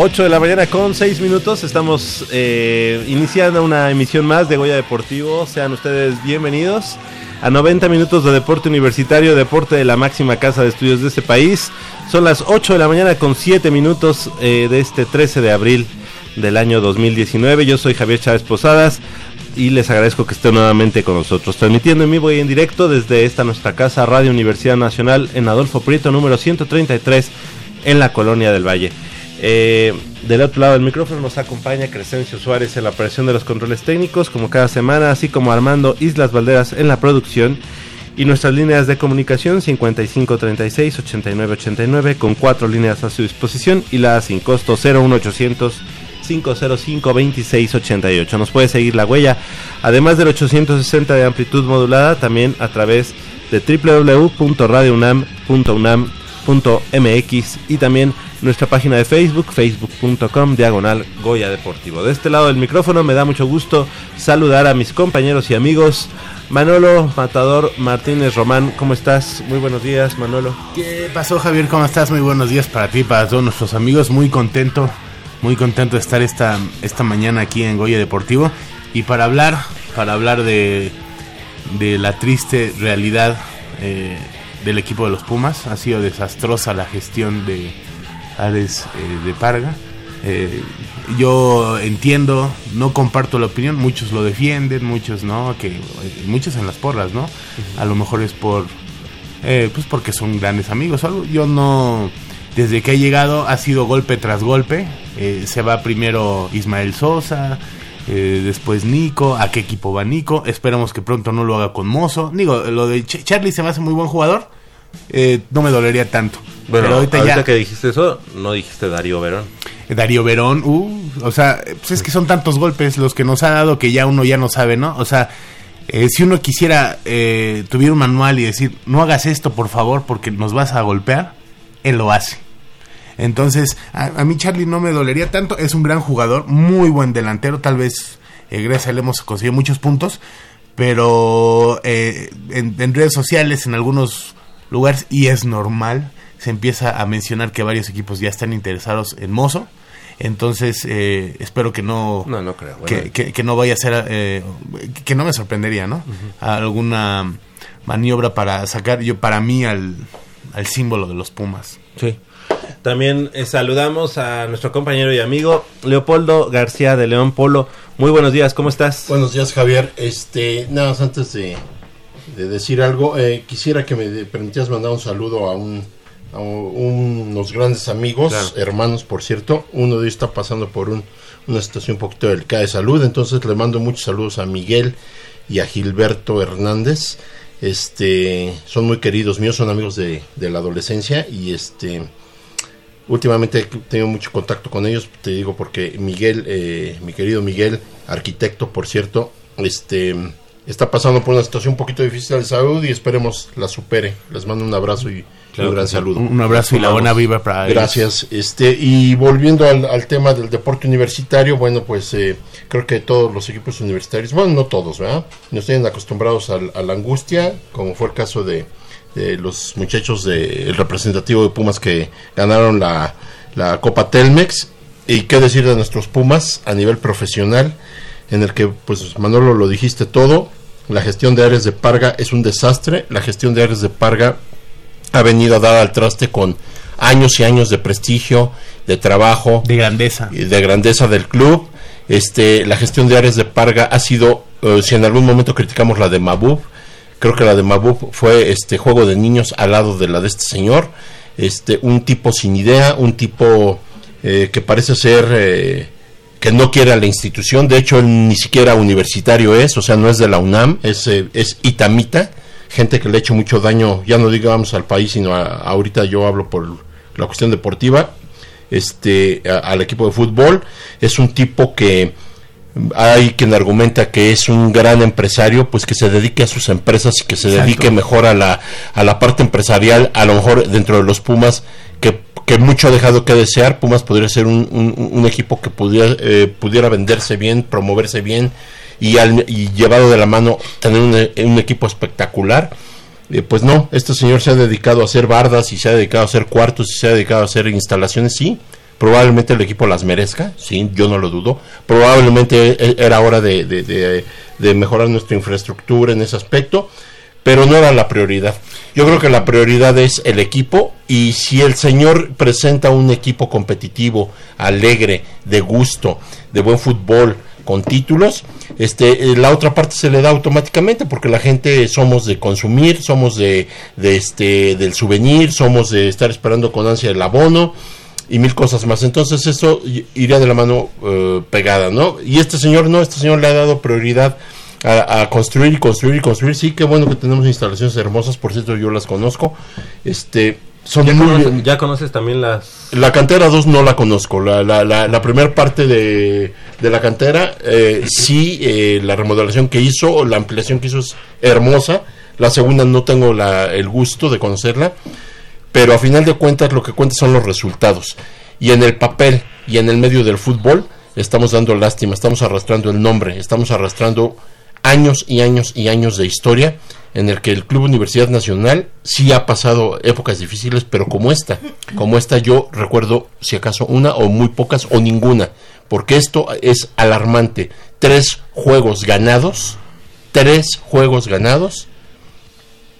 De la mañana con 6 minutos. Estamos eh, iniciando una emisión más de Goya Deportivo. Sean ustedes bienvenidos a 90 minutos de deporte universitario, deporte de la máxima casa de estudios de este país. Son las 8 de la mañana con 7 minutos eh, de este 13 de abril del año 2019. Yo soy Javier Chávez Posadas y les agradezco que estén nuevamente con nosotros, transmitiendo en vivo y en directo desde esta nuestra casa Radio Universidad Nacional en Adolfo Prieto número 133 en la Colonia del Valle. Eh, del otro lado del micrófono nos acompaña Crescencio Suárez en la operación de los controles técnicos, como cada semana, así como Armando Islas Valderas en la producción. Y nuestras líneas de comunicación 5536-8989 con cuatro líneas a su disposición y la sin costo 01800 505 2688. Nos puede seguir la huella, además del 860 de amplitud modulada, también a través de www.radiounam.unam.mx y también nuestra página de Facebook, facebook.com diagonal Goya Deportivo. De este lado del micrófono me da mucho gusto saludar a mis compañeros y amigos. Manolo Matador Martínez Román, ¿cómo estás? Muy buenos días, Manolo. ¿Qué pasó, Javier? ¿Cómo estás? Muy buenos días para ti, para todos nuestros amigos. Muy contento, muy contento de estar esta, esta mañana aquí en Goya Deportivo y para hablar, para hablar de, de la triste realidad eh, del equipo de los Pumas. Ha sido desastrosa la gestión de, Ares eh, de Parga. Eh, yo entiendo, no comparto la opinión, muchos lo defienden, muchos no, que muchos en las porras, ¿no? A lo mejor es por, eh, pues porque son grandes amigos algo. Yo no, desde que ha llegado ha sido golpe tras golpe. se va primero Ismael Sosa, después Nico, a qué equipo va Nico. Esperamos que pronto no lo haga con Mozo. Digo, lo de Charlie se me hace muy buen jugador eh, no me dolería tanto. Bueno, Pero ahorita, ya... que dijiste eso, no dijiste Darío Verón. Eh, Darío Verón, uh, o sea, pues es que son tantos golpes los que nos ha dado que ya uno ya no sabe, ¿no? O sea, Eh, si uno quisiera, eh, tuviera un manual y decir, no hagas esto por favor porque nos vas a golpear, él lo hace. Entonces, a, mí Charlie no me dolería tanto, es un gran jugador, muy buen delantero, tal vez eh, gracias a él hemos conseguido muchos puntos, pero eh, en, redes sociales, en algunos lugares, y es normal, se empieza a mencionar que varios equipos ya están interesados en Mozo. Entonces, eh, espero que no, no, no creo, que, no vaya a ser, eh, que no me sorprendería, ¿no? Alguna maniobra para sacar, yo para mí, al, al símbolo de los Pumas. Sí. También eh, saludamos a nuestro compañero y amigo Leopoldo García de León Polo. Muy buenos días, ¿cómo estás? Buenos días, Javier. Este, nada más antes de, decir algo, eh, quisiera que me permitieras mandar un saludo a un a unos grandes amigos, hermanos, por cierto. Uno de ellos está pasando por un, una situación un poquito delicada de salud, entonces le mando muchos saludos a Miguel y a Gilberto Hernández. Este, son muy queridos míos, son amigos de, de la adolescencia y este Últimamente he tenido mucho contacto con ellos, te digo porque Miguel, eh, mi querido Miguel, arquitecto, por cierto, este está pasando por una situación un poquito difícil de salud y esperemos la supere. Les mando un abrazo y un gran saludo. Un abrazo y la buena viva para Gracias. Este y volviendo al, tema del deporte universitario, bueno, pues eh, creo que todos los equipos universitarios, bueno, no todos, ¿verdad? Nos tienen acostumbrados a la angustia, como fue el caso de de los muchachos del representativo de Pumas que ganaron la, la Copa Telmex. Y qué decir de nuestros Pumas a nivel profesional, en el que, pues Manolo lo dijiste todo, la gestión de Ares de Parga es un desastre, la gestión de Ares de Parga ha venido a dar al traste con años y años de prestigio, de trabajo, de grandeza, y de grandeza del club. Este, la gestión de Ares de Parga ha sido, eh, si en algún momento criticamos la de Mabub, Creo que la de Mabub fue este juego de niños al lado de la de este señor. Este, un tipo sin idea, un tipo eh, que parece ser eh, que no quiere a la institución. De hecho, él ni siquiera universitario es, o sea, no es de la UNAM, es, eh, es itamita. Gente que le ha hecho mucho daño, ya no digamos al país, sino ahorita yo hablo por la cuestión deportiva, este, al equipo de fútbol. Es un tipo que hay quien argumenta que es un gran empresario, pues que se dedique a sus empresas y que se dedique mejor a la, a la parte empresarial, a lo mejor dentro de los Pumas, que, mucho ha dejado que desear. Pumas podría ser un, un, equipo que pudiera, eh, pudiera venderse bien, promoverse bien y, al, y llevado de la mano tener un, un equipo espectacular. Eh, pues no, este señor se ha dedicado a hacer bardas y se ha dedicado a hacer cuartos y se ha dedicado a hacer instalaciones, sí, Probablemente el equipo las merezca, sí, yo no lo dudo. Probablemente e, era hora de, de, mejorar nuestra infraestructura en ese aspecto, pero no era la prioridad. Yo creo que la prioridad es el equipo y si el señor presenta un equipo competitivo, alegre, de gusto, de buen fútbol, con títulos, este, eh, la otra parte se le da automáticamente porque la gente somos de consumir, somos de, de este, del souvenir, somos de estar esperando con ansia el abono y mil cosas más. Entonces eso iría de la mano eh, pegada, ¿no? Y este señor no, este señor le ha dado prioridad a, construir y construir y construir. Sí, qué bueno que tenemos instalaciones hermosas, por cierto yo las conozco. Este, son ¿Ya, conoces, ¿Ya conoces también las...? La cantera 2 no la conozco. La, la, la, primera parte de, de, la cantera, eh, sí, eh, la remodelación que hizo, la ampliación que hizo es hermosa. La segunda no tengo la, el gusto de conocerla pero a final de cuentas lo que cuenta son los resultados. Y en el papel y en el medio del fútbol estamos dando lástima, estamos arrastrando el nombre, estamos arrastrando años y años y años de historia en el que el Club Universidad Nacional sí ha pasado épocas difíciles, pero como esta, como esta yo recuerdo si acaso una o muy pocas o ninguna, porque esto es alarmante. Tres juegos ganados, tres juegos ganados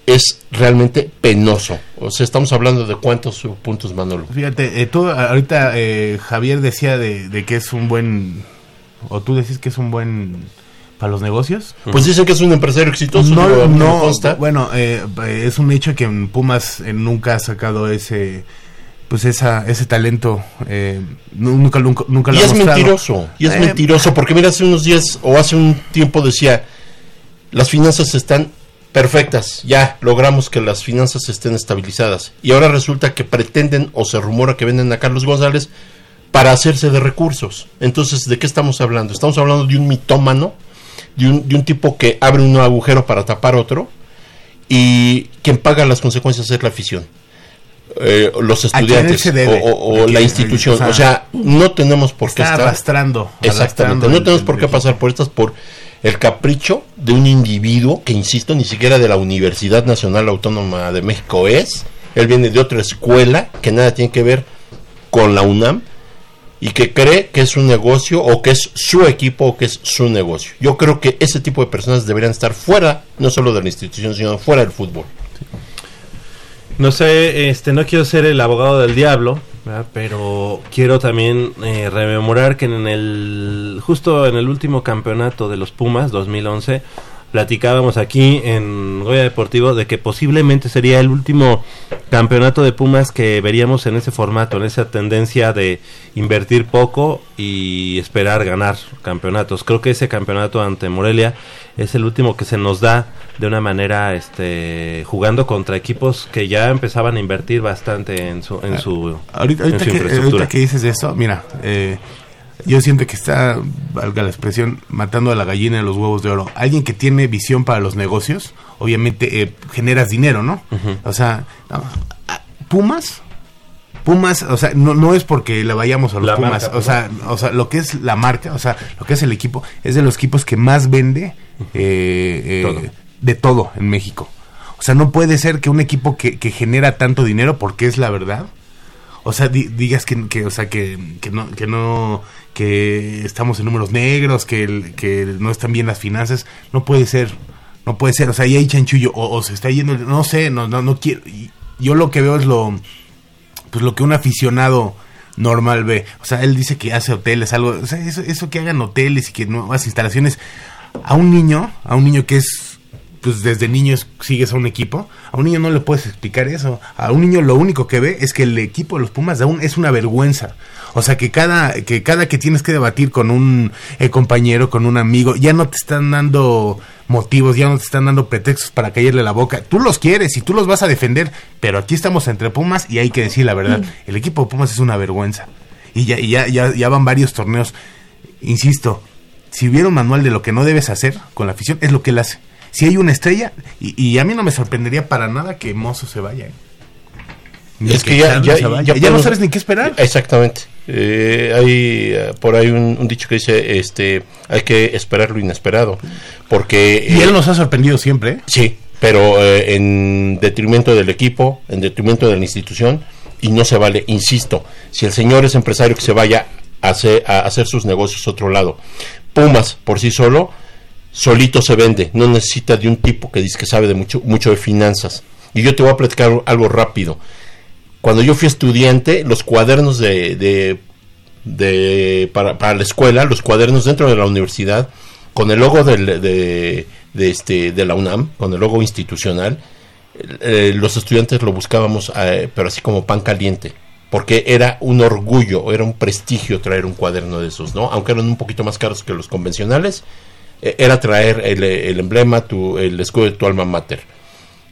es realmente penoso. O sea, estamos hablando de cuántos puntos, Manolo. Fíjate, eh, tú ahorita eh, Javier decía de, que es un buen, o tú decís que es un buen para los negocios. Pues dicen que es un empresario exitoso. No, no, bueno, eh, es un hecho que en Pumas nunca ha sacado ese pues esa, ese talento nunca, nunca, nunca lo y es mentiroso y es mentiroso porque mira hace unos días o hace un tiempo decía las finanzas están perfectas, ya logramos que las finanzas estén estabilizadas. Y ahora resulta que pretenden o se rumora que venden a Carlos González para hacerse de recursos. Entonces, ¿de qué estamos hablando? Estamos hablando de un mitómano, de un, de un tipo que abre un agujero para tapar otro y quien paga las consecuencias es la afición. Eh, los estudiantes debe? o, la institución. O sea, no tenemos por qué estar. arrastrando. Exactamente. arrastrando No el- tenemos por qué pasar por estas, por el capricho de un individuo que, insisto, ni siquiera de la Universidad Nacional Autónoma de México es. Él viene de otra escuela que nada tiene que ver con la UNAM y que cree que es un negocio o que es su equipo o que es su negocio. Yo creo que ese tipo de personas deberían estar fuera, no solo de la institución, sino fuera del fútbol. No sé, este, no quiero ser el abogado del diablo, pero quiero también eh, rememorar que en el, justo en el último campeonato de los Pumas, 2011, platicábamos aquí en Goya Deportivo de que posiblemente sería el último campeonato de Pumas que veríamos en ese formato, en esa tendencia de invertir poco y esperar ganar campeonatos. Creo que ese campeonato ante Morelia es el último que se nos da de una manera este jugando contra equipos que ya empezaban a invertir bastante en su en su, Ahorita, en ahorita su que, infraestructura. ahorita que dices eso, mira, eh, yo siento que está, valga la expresión, matando a la gallina de los huevos de oro. Alguien que tiene visión para los negocios, obviamente eh, generas dinero, ¿no? O sea, Pumas, Pumas, o sea, no, no es porque le vayamos a los La Pumas, marca, o sea, o sea, lo que es la marca, o sea, lo que es el equipo, es de los equipos que más vende eh, eh, Todo. de todo en México. O sea, no puede ser que un equipo que, que genera tanto dinero, porque es la verdad, o sea, di- digas que, que, o sea, que, que no, que no, que estamos en números negros, que, que no están bien las finanzas, no puede ser, no puede ser, o sea, ahí hay chanchullo, o, o se está yendo, no sé, no, no, no quiero, yo lo que veo es lo, pues lo que un aficionado normal ve, o sea, él dice que hace hoteles, algo, o sea, eso, eso que hagan hoteles y que nuevas instalaciones, a un niño, a un niño que es pues desde niño es- sigues a un equipo, a un niño no le puedes explicar eso. A un niño lo único que ve es que el equipo de los Pumas aún es una vergüenza. O sea, que cada que cada que tienes que debatir con un eh, compañero, con un amigo, ya no te están dando motivos, ya no te están dando pretextos para caerle la boca. Tú los quieres y tú los vas a defender, pero aquí estamos entre Pumas y hay que decir la verdad. El equipo de Pumas es una vergüenza. Y ya, y ya, ya, ya van varios torneos. Insisto, si hubiera un manual de lo que no debes hacer con la afición, es lo que él hace. Si hay una estrella, y, y a mí no me sorprendería para nada que Mozo se vaya. ¿eh? Es que ya, ya, ya Ya no sabes ni qué esperar. Exactamente. Eh, hay eh, por ahí un, un dicho que dice, este, hay que esperar lo inesperado, porque Y eh, él nos ha sorprendido siempre. ¿eh? sí, pero eh, en detrimento del equipo, en detrimento de la institución y no se vale. Insisto, si el señor es empresario que se vaya a hacer, a hacer sus negocios a otro lado, Pumas por sí solo solito se vende, no necesita de un tipo que dice que sabe de mucho, mucho de finanzas. Y yo te voy a platicar algo rápido. Cuando yo fui estudiante, los cuadernos de, de, para, para la escuela, los cuadernos dentro de la universidad, con el logo de, de este, de la UNAM, con el logo institucional, eh, los estudiantes lo buscábamos, eh, pero así como pan caliente. Porque era un orgullo, era un prestigio traer un cuaderno de esos, ¿no? Aunque eran un poquito más caros que los convencionales, era traer el, emblema, tu, el escudo de tu alma mater.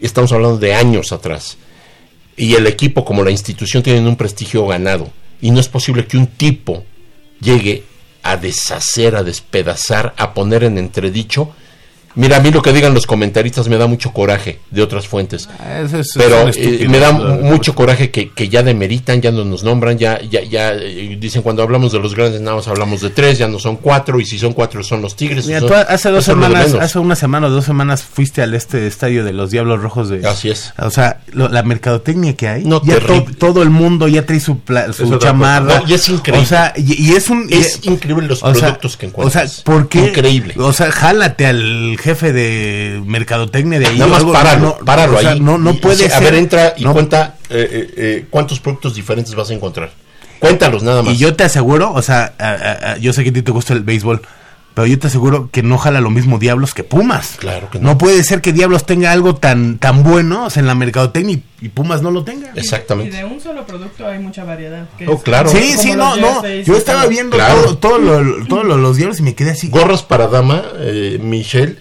Estamos hablando de años atrás. Y el equipo, como la institución, tienen un prestigio ganado. Y no es posible que un tipo llegue a deshacer, a despedazar, a poner en entredicho. Mira, a mí lo que digan los comentaristas me da mucho coraje de otras fuentes. Eso es- Pero eh, me da mucho coraje que, que ya demeritan, ya no nos nombran, ya, ya, ya eh, dicen cuando hablamos de los grandes nada más hablamos de tres, ya no son cuatro, y si son cuatro son los tigres. Mira, son- tú hace dos semanas, hace una semana o dos semanas fuiste al este estadio de los Diablos Rojos de... Así es. O sea, lo- la mercadotecnia que hay, No, ya to- todo el mundo ya trae su, pla- su chamarra. No, y es increíble. O sea, y, y es un... Es y- increíble los sea, productos que encuentras. O sea, ¿por qué? Increíble. O sea, jálate al jefe de mercadotecnia de ahí. Nada más algo, páralo, no, páralo o sea, ahí. No, no Y- puede y, ser. A ver, entra y no- cuenta eh, eh, eh, cuántos productos diferentes vas a encontrar. Cuéntalos nada más. Y yo te aseguro, o sea, a- a- a- yo sé que a ti te gusta el béisbol, pero yo te aseguro que no jala lo mismo Diablos que Pumas. Claro que no. No puede ser que Diablos tenga algo tan tan bueno o sea, en la mercadotecnia y, y Pumas no lo tenga. Exactamente. Y de un solo producto hay mucha variedad. que Oh, es- claro. Sí, sí, no, no. Yo estaba viendo Claro. todo, todo lo- todos lo- los diablos y me quedé así. Gorras para dama, eh, Michelle.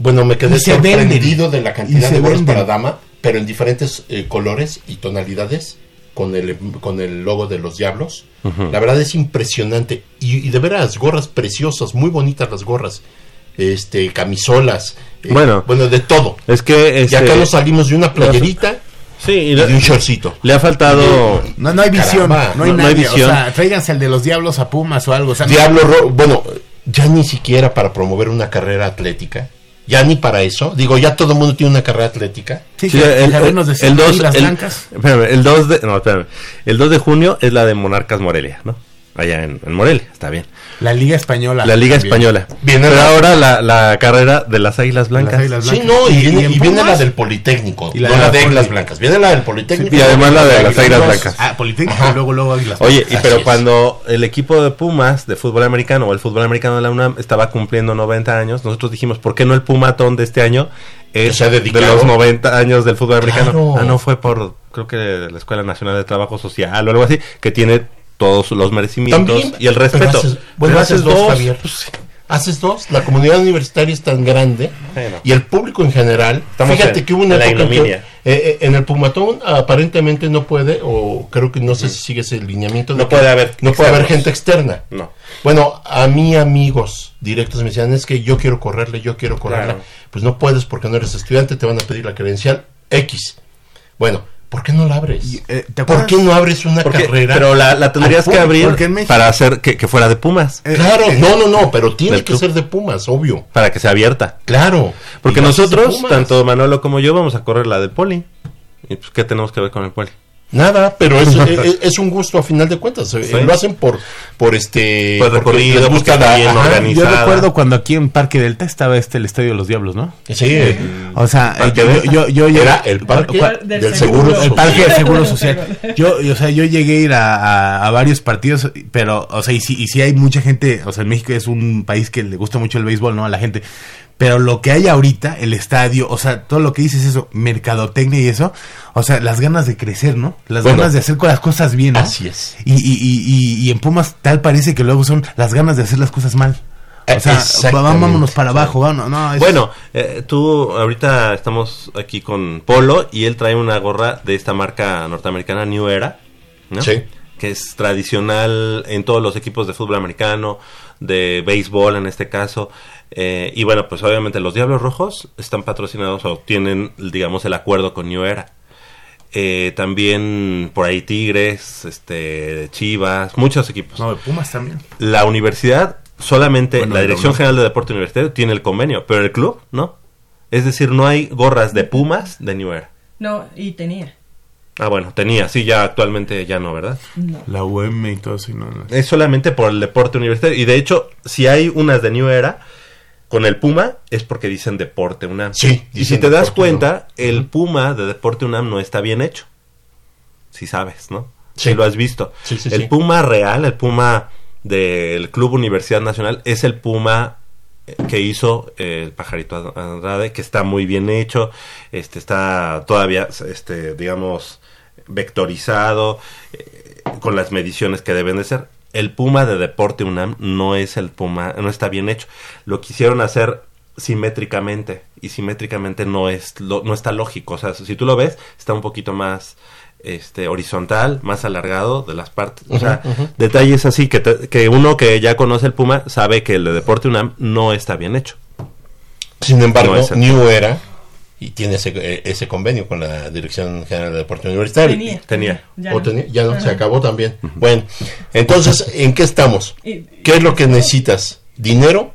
Bueno, me quedé Y venden. sorprendido de la Y cantidad de gorras venden. para dama, pero en diferentes eh, colores y tonalidades, con el, con el logo de los diablos. La verdad es impresionante. Y, y de veras, gorras preciosas, muy bonitas las gorras. este, camisolas, eh, Bueno. bueno, de todo. Es que Y este, acá nos salimos de una playerita sí, y y le, de un shortcito. le ha faltado No, no hay visión, Caramba, no hay no- no hay visión. O sea, tráiganse el de los diablos a Pumas o algo. O sea, no- Diablo Ro- bueno, ya ni siquiera para promover una carrera atlética, ya ni para eso. Digo, ya todo el mundo tiene una carrera atlética. Sí, Sí, que- el, el- decir el 2 las el, blancas. espérame, el 2 de no, espérame. El 2 de junio es la de Monarcas Morelia, ¿no? Allá en, en Morelia, está bien. La Liga Española. La Liga también. Española. Viene Pero la- ahora la, la carrera de las Águilas Blancas. Las Águilas Sí, Blancas. no, y, Y- viene, y en y viene Pumas- la del Politécnico, Y la no de la de Águilas. Blancas. Viene la del Politécnico. Y además la de las Águilas. Blancas. Ah, Politécnico y luego, luego Águilas. Oye, y Así pero es. cuando el equipo de Pumas de fútbol americano o el fútbol americano de la UNAM estaba cumpliendo 90 años, nosotros dijimos, ¿por qué no el Pumatón de este año es se ha de los 90 años del fútbol americano? Claro. Ah, no, fue por, creo que la Escuela Nacional de Trabajo Social o algo así, que tiene todos los merecimientos También, y el pero respeto. haces- bueno, Pero haces dos, Javier. Haces dos. La comunidad universitaria es tan grande Bueno. y el público en general. Estamos fíjate en- que hubo una época en que, ignominia. eh, eh, en el Pumatón aparentemente no puede, o creo que no sé si sigue ese lineamiento. No que puede haber No puede haber gente externa. No. Bueno, a mí amigos directos me decían, es que yo quiero correrle, yo quiero correrle. Claro. Pues no puedes porque no eres estudiante, te van a pedir la credencial X. Bueno, ¿por qué no la abres? Eh, ¿te ¿Por qué no abres una Porque- carrera? pero la, la tendrías que abrir para hacer que, que fuera de Pumas, Eh, Claro, eh, no, no, no, pero tiene que ser de Pumas, obvio. para que sea abierta. Claro. Porque de nosotros, tanto Manolo como yo, vamos a correr la del Poli. ¿Y pues qué tenemos que ver con el Poli? Nada, pero es, es, es un gusto a final de cuentas. eh, Sí. Lo hacen por, por este. Por porque recorrido, les gusta la- bien ajá. Yo recuerdo cuando aquí en Parque Delta estaba este el Estadio de los Diablos, ¿no? Sí, eh, O sea, yo, yo, yo llegué- era el parque. Del del seguro. seguro. el parque de Social. seguro social. Yo, o sea, yo llegué a ir a, a- a varios partidos, pero, o sea, y sí, y sí hay mucha gente, o sea, en México es un país que le gusta mucho el béisbol, ¿no? A la gente. Pero lo que hay ahorita, el estadio, o sea, todo lo que dices eso, mercadotecnia y eso, o sea, las ganas de crecer, ¿no? Las Bueno, ganas de hacer las cosas bien, ¿no? así es. Y, y, y, y, y en Pumas tal parece que luego son las ganas de hacer las cosas mal. O sea, vámonos para abajo, vámonos, no, es- Bueno, eh, tú ahorita estamos aquí con Polo y él trae una gorra de esta marca norteamericana New Era, ¿no? Sí. Que es tradicional en todos los equipos de fútbol americano, de béisbol en este caso. Eh, y bueno, pues obviamente los Diablos Rojos están patrocinados o tienen, digamos, el acuerdo con New Era. Eh, también por ahí Tigres, este, Chivas, muchos equipos. No, de Pumas también. La universidad, solamente Bueno, la Dirección. General de Deporte Universitario tiene el convenio, pero el club no. Es decir, no hay gorras de Pumas de New Era. No, y tenía. Ah, bueno, tenía, sí, ya actualmente ya no, ¿verdad? La UM y todo eso. no, no. Es solamente por el deporte universitario. Y de hecho, si hay unas de New Era con el Puma, es porque dicen Deporte UNAM. Sí, y si te das cuenta, el Puma de Deporte UNAM no está bien hecho. Si sabes, ¿no? Sí. Si lo has visto. Sí, sí, el. Puma real, el Puma del Club Universidad Nacional, es el Puma eh, que hizo eh, el pajarito Andrade, que está muy bien hecho, este está todavía, este, digamos, vectorizado, eh, con las mediciones que deben de ser. El Puma de Deporte UNAM no es el Puma, no está bien hecho. Lo quisieron hacer simétricamente y simétricamente no es lo- no está lógico, o sea, si tú lo ves está un poquito más este horizontal, más alargado de las partes, o sea, detalles así que, te- que uno que ya conoce el Puma sabe que el de Deporte UNAM no está bien hecho. Sin embargo, No New Era y tiene ese, eh, ese convenio con la Dirección General de Deporte Universitario. Tenía. Tenía. Ya ¿O no. tenía? Ya no, se acabó también. Bueno, entonces, ¿en qué estamos? ¿Qué es lo que necesitas? ¿Dinero?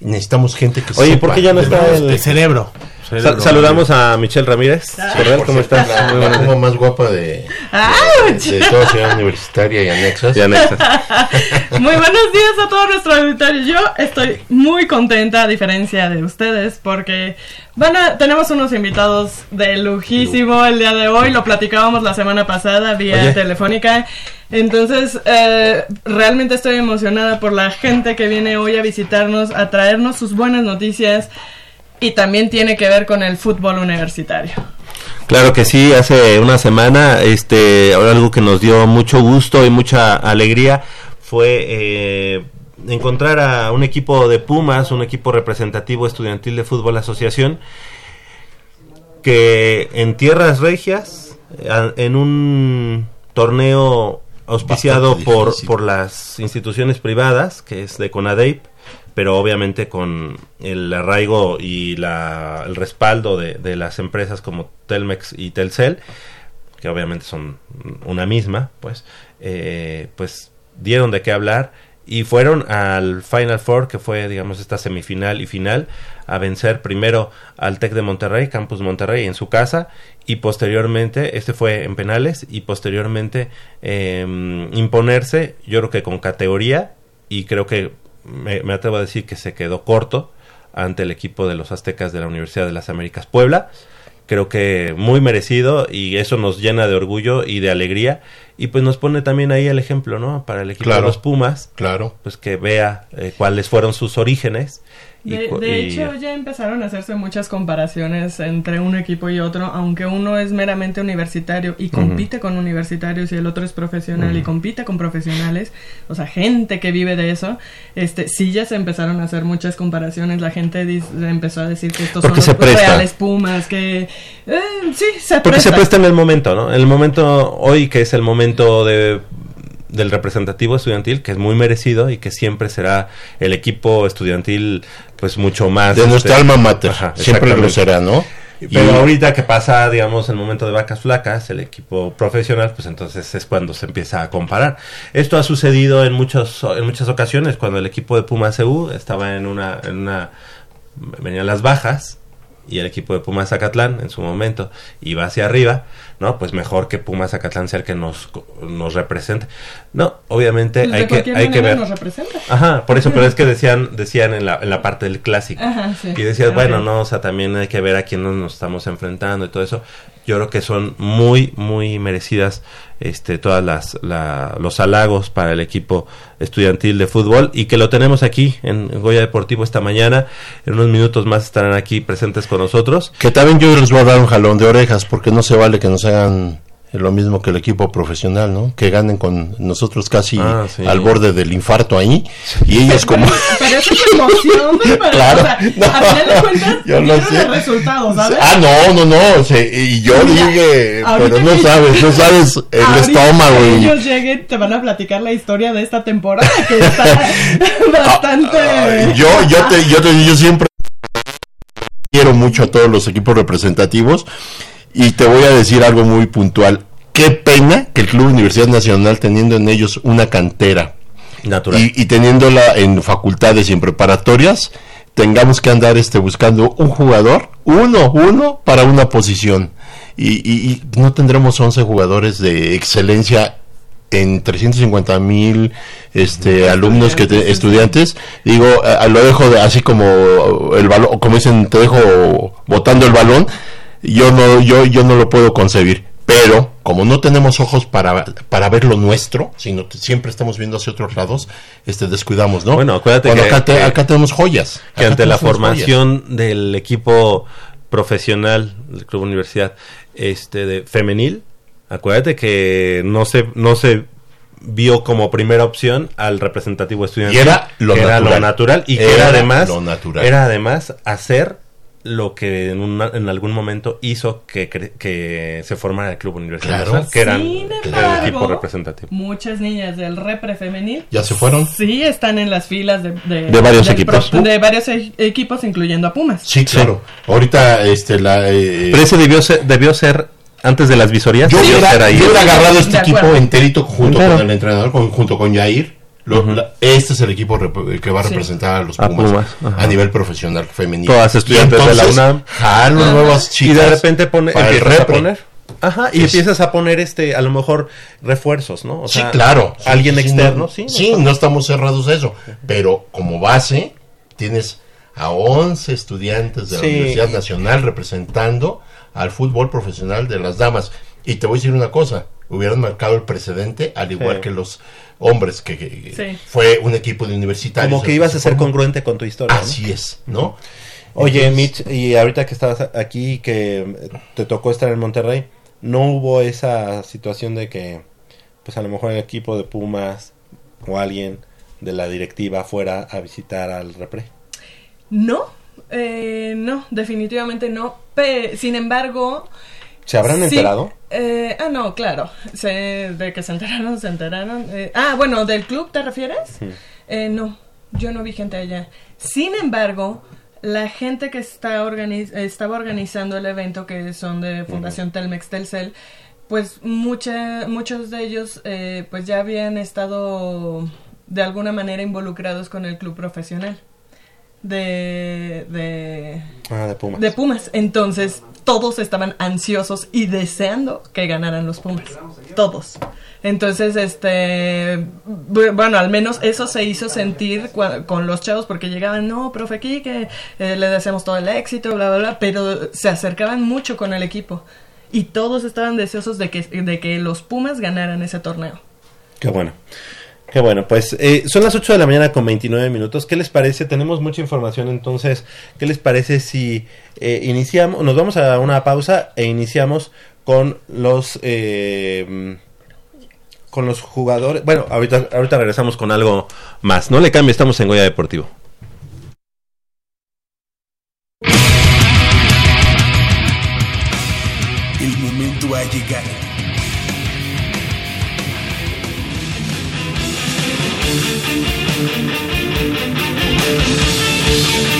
Necesitamos gente que Oye, sepa ¿por qué ya no está el- El cerebro. Sal- saludamos a Michelle Ramírez. Por ¿Cómo estás? La, Muy la buenas como más guapa de, ¡Auch! de toda ciudad universitaria y anexas. Nexa. Muy buenos días a todo nuestro auditorio. Yo estoy muy contenta, a diferencia de ustedes, porque van a, tenemos unos invitados de lujísimo el día de hoy. Lo platicábamos la semana pasada vía Oye. telefónica. Entonces, eh, realmente estoy emocionada por la gente que viene hoy a visitarnos, a traernos sus buenas noticias. Y también tiene que ver con el fútbol universitario. Claro que sí, hace una semana, este, algo que nos dio mucho gusto y mucha alegría fue eh, encontrar a un equipo de Pumas, un equipo representativo estudiantil de fútbol asociación, que en tierras regias, en un torneo auspiciado por, por las instituciones privadas, que es de CONADEIP, pero obviamente con el arraigo y la, el respaldo de, de las empresas como Telmex y Telcel, que obviamente son una misma, pues, eh, pues dieron de qué hablar y fueron al Final Four, que fue, digamos, esta semifinal y final, a vencer primero al Tec de Monterrey, Campus Monterrey, en su casa, y posteriormente, este fue en penales, y posteriormente eh, imponerse, yo creo que con categoría, y creo que me, me atrevo a decir que se quedó corto ante el equipo de los Aztecas de la Universidad de las Américas Puebla creo que muy merecido y eso nos llena de orgullo y de alegría y pues nos pone también ahí el ejemplo, ¿no? Para el equipo Claro. de los Pumas, Claro. pues que vea eh, cuáles fueron sus orígenes. De, hecho, ya empezaron a hacerse muchas comparaciones entre un equipo y otro, aunque uno es meramente universitario y compite con universitarios y el otro es profesional y compite con profesionales, o sea, gente que vive de eso, este, sí ya se empezaron a hacer muchas comparaciones, la gente empezó a decir que estos Porque son los reales Pumas, que eh, sí, se porque presta. se presta en el momento, ¿no? En el momento hoy que es el momento de del representativo estudiantil que es muy merecido y que siempre será el equipo estudiantil pues mucho más De este, nuestra alma mater. ajá, Siempre lo será, ¿no? Pero Y- ahorita que pasa, digamos, el momento de vacas flacas, el equipo profesional, pues entonces es cuando se empieza a comparar. Esto ha sucedido en muchos, en muchas ocasiones, cuando el equipo de Pumas CU estaba en una, en una, venían las bajas, y el equipo de Pumas Zacatlán en su momento iba hacia arriba, ¿no? Pues mejor que Pumas Zacatlán sea el que nos, nos represente. No, obviamente Pues hay que, hay que ver. nos representa. Ajá, por eso, pero es que decían, decían en la, en la parte del clásico. Ajá, sí. Y decías, bueno, no, o sea, también hay que ver a quién nos estamos enfrentando y todo eso. Yo creo que son muy, muy merecidas este, todas las, la- los halagos para el equipo estudiantil de fútbol y que lo tenemos aquí en Goya Deportivo esta mañana. En unos minutos más estarán aquí presentes con nosotros. Que también yo les voy a dar un jalón de orejas porque no se vale que nos hagan lo mismo que el equipo profesional, ¿no? Que ganen con nosotros casi Ah, sí. al borde del infarto ahí y ellos como... Pero eso es emoción, pero, Claro. o sea, No, a final de cuentas, yo vieron sé. el resultado, ¿sabes? Ah, no, no, no, se- y yo Mira, dije, pero no que- sabes, no sabes el Ahorita estómago que y... ellos lleguen, te van a platicar la historia de esta temporada, que está bastante... Ay, yo, yo, te, yo, te- yo siempre quiero mucho a todos los equipos representativos y te voy a decir algo muy puntual. Qué pena que el Club Universidad Nacional, teniendo en ellos una cantera Natural. y, y teniéndola en facultades y en preparatorias, tengamos que andar este, buscando un jugador, uno, uno, para una posición. Y, y- y no tendremos 11 jugadores de excelencia en 350 mil este, alumnos que te- estudiantes digo eh, lo dejo de- así como el balón como dicen te dejo botando el balón yo no yo yo no lo puedo concebir pero como no tenemos ojos para, para ver lo nuestro sino que siempre estamos viendo hacia otros lados este descuidamos no Bueno, acuérdate que- acá, te- que- acá tenemos joyas que ante la joyas. formación del equipo profesional del Club Universidad este de femenil, acuérdate que no se no se vio como primera opción al representativo estudiantil Y era lo que era natural. lo natural y que Era era además lo natural. era además hacer lo que en, una- en algún momento hizo que, cre- que se formara el Club Universidad Claro. Que eran Sin el embargo, equipo representativo. Muchas niñas del repre femenil ya se fueron sí están en las filas de, de, De varios equipos. pro- de varios e- equipos, incluyendo a Pumas. sí claro ahorita este la eh, Pero ese debió ser, debió ser antes de las visorías, Yo debió hubiera, ser ahí. yo hubiera agarrado este equipo enterito junto Claro. con el entrenador, con- junto con Jair. Lo- la- este es el equipo que va a Sí. representar a los A Pumas, a nivel profesional femenino. Todas estudiantes Y de la UNAM. Jalo nuevas y chicas. de repente pone, empiezas a poner ajá y Es- empiezas a poner este a lo mejor refuerzos no o Sí, sea, claro. Alguien sí, sí, externo no- sí Sí, no estamos cerrados a eso. Pero como base, tienes a 11 estudiantes de la Sí. Universidad Nacional representando al fútbol profesional de las damas. Y te voy a decir una cosa, hubieran marcado el precedente al igual Sí. que los hombres, que, que- Sí. fue un equipo de universitarios. como que ibas a ser congruente con tu historia ¿no? Así es, ¿no? oye Entonces, Mitch y ahorita que estabas aquí que te tocó estar en Monterrey no hubo esa situación de que pues a lo mejor el equipo de Pumas o alguien de la directiva fuera a visitar al repre No, eh, no, definitivamente no. Pe- sin embargo, se habrán Sí, enterado eh, ah, no, claro. Se- de que se enteraron, se enteraron. Eh, ah, bueno, ¿del club te refieres? Eh, no. yo no vi gente allá. Sin embargo, la gente que está organiz estaba organizando el evento, que son de Fundación Telmex Telcel, pues mucha, muchos de ellos eh, pues ya habían estado de alguna manera involucrados con el club profesional de de, Ah, de Pumas. de Pumas. Entonces, todos estaban ansiosos y deseando que ganaran los Pumas. Todos. Entonces, este, bu- bueno, al menos eso se hizo sentir con los chavos porque llegaban, no, profe Quique, eh, le deseamos todo el éxito, bla, bla, bla, pero se acercaban mucho con el equipo. Y todos estaban deseosos de que, de que los Pumas ganaran ese torneo. Qué bueno. Qué bueno, pues eh, son las 8 de la mañana con 29 minutos. ¿Qué les parece? Tenemos mucha información, entonces, ¿qué les parece si eh, iniciamos, nos vamos a una pausa e iniciamos con los eh, con los jugadores? Bueno, ahorita, ahorita regresamos con algo más. No le cambie, estamos en Goya Deportivo. El momento ha llegado. El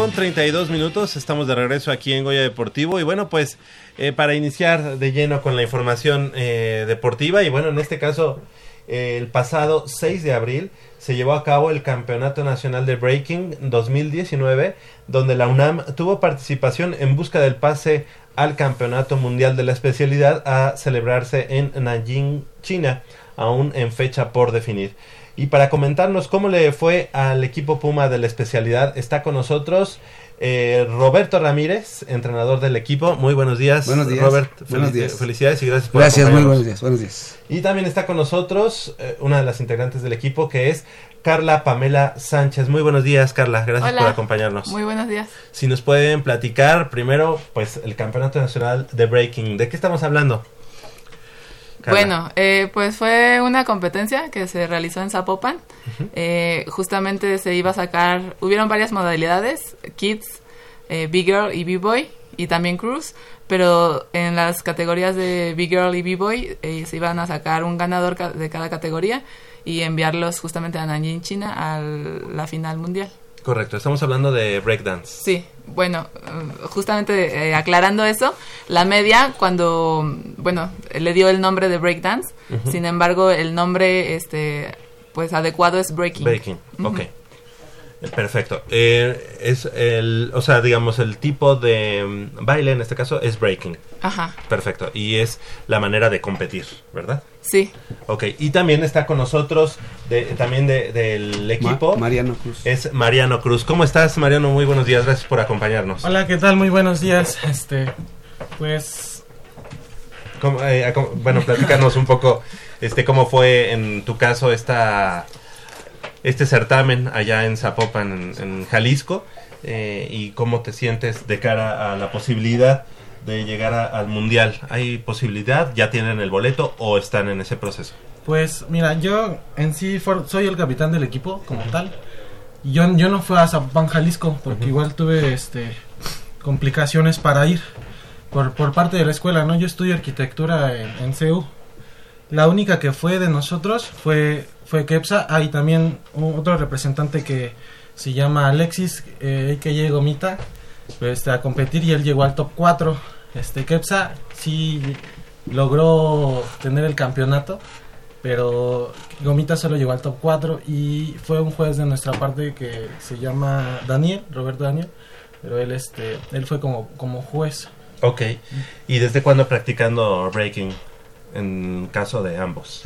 con 32 minutos, estamos de regreso aquí en Goya Deportivo y bueno pues eh, para iniciar de lleno con la información eh, deportiva y bueno en este caso eh, el pasado 6 de abril se llevó a cabo el Campeonato Nacional de Breaking 2019 donde la UNAM tuvo participación en busca del pase al Campeonato Mundial de la especialidad a celebrarse en Nanjing, China, aún en fecha por definir. Y para comentarnos cómo le fue al equipo Puma de la especialidad, está con nosotros eh, Roberto Ramírez, entrenador del equipo. Muy buenos días. Buenos días. Robert. Buenos felici- días. Felicidades y gracias por Gracias, muy buenos días, buenos días. Y también está con nosotros eh, una de las integrantes del equipo que es Carla Pamela Sánchez. Muy buenos días, Carla. Gracias Hola. por acompañarnos. Muy buenos días. Si nos pueden platicar primero, pues el Campeonato Nacional de Breaking. ¿De qué estamos hablando? Carla. Bueno, eh, pues fue una competencia que se realizó en Zapopan. Eh, justamente se iba a sacar, hubieron varias modalidades, Kids, eh, Big Girl y B-Boy, y también Cruz, pero en las categorías de Big Girl y B-Boy eh, se iban a sacar un ganador ca- de cada categoría y enviarlos justamente a Nanjing, China, a la final mundial. Correcto, estamos hablando de breakdance. Sí, bueno, justamente eh, aclarando eso, la media cuando, bueno, le dio el nombre de breakdance, sin embargo el nombre, este, pues adecuado es breaking. Breaking, ok. Perfecto. Eh, es el, o sea, digamos, el tipo de mm, baile en este caso es breaking. Ajá, Perfecto. Y es la manera de competir, ¿verdad? sí. Ok. Y también está con nosotros, de, también de- del equipo, Mariano Cruz. es Mariano Cruz. ¿Cómo estás, Mariano? Muy buenos días. Gracias por acompañarnos. Hola, ¿qué tal? Muy buenos días. Este, pues, ¿Cómo, eh, bueno, platícanos un poco, este, cómo fue en tu caso esta, este certamen allá en Zapopan, en, en Jalisco, eh, y cómo te sientes de cara a la posibilidad de llegar a- al mundial. ¿Hay posibilidad? ¿Ya tienen el boleto o están en ese proceso? pues, mira, yo en sí for- soy el capitán del equipo como tal. Yo, yo no fui a Zapopan, Jalisco, porque igual tuve, este, complicaciones para ir por, por parte de la escuela, ¿no? Yo estudio arquitectura en, en CEU. La única que fue de nosotros fue, fue Kepsa. Hay también otro representante que se llama Alexis, eh, que Gomita, este, a competir y él llegó al top 4. Este, Kepsa sí logró tener el campeonato, pero Gomita solo llegó al top 4 y fue un juez de nuestra parte que se llama Daniel, Roberto Daniel, pero él, este, él fue como, como juez. Ok. ¿Y desde cuándo practicando breaking en caso de ambos?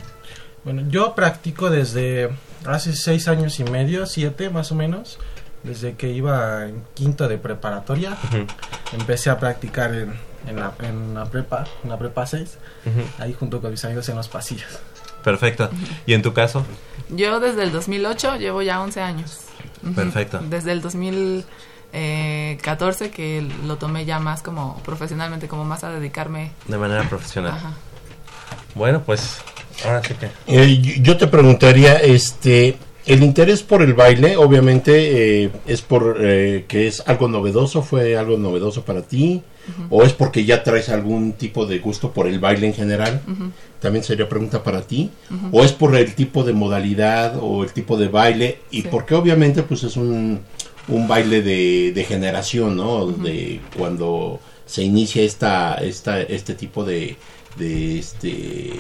Bueno, yo practico desde hace seis años y medio, siete más o menos, desde que iba en quinto de preparatoria. Empecé a practicar en, en, la, en la prepa, en la prepa 6, ujú. ahí junto con mis amigos en los pasillos. Perfecto. ¿Y en tu caso? Yo desde el 2008 llevo ya 11 años. Perfecto. Desde el 2014 que lo tomé ya más como profesionalmente, como más a dedicarme. De manera profesional. Ajá. Bueno, pues ahora sí que... Eh, yo- te preguntaría, este, el interés por el baile, obviamente, eh, es por eh, que es algo novedoso, fue algo novedoso para ti, o es porque ya traes algún tipo de gusto por el baile en general. También sería pregunta para ti, o es por el tipo de modalidad o el tipo de baile y Sí. porque obviamente pues es un, un baile de, de generación, ¿no? De cuando se inicia esta, esta este tipo de, de este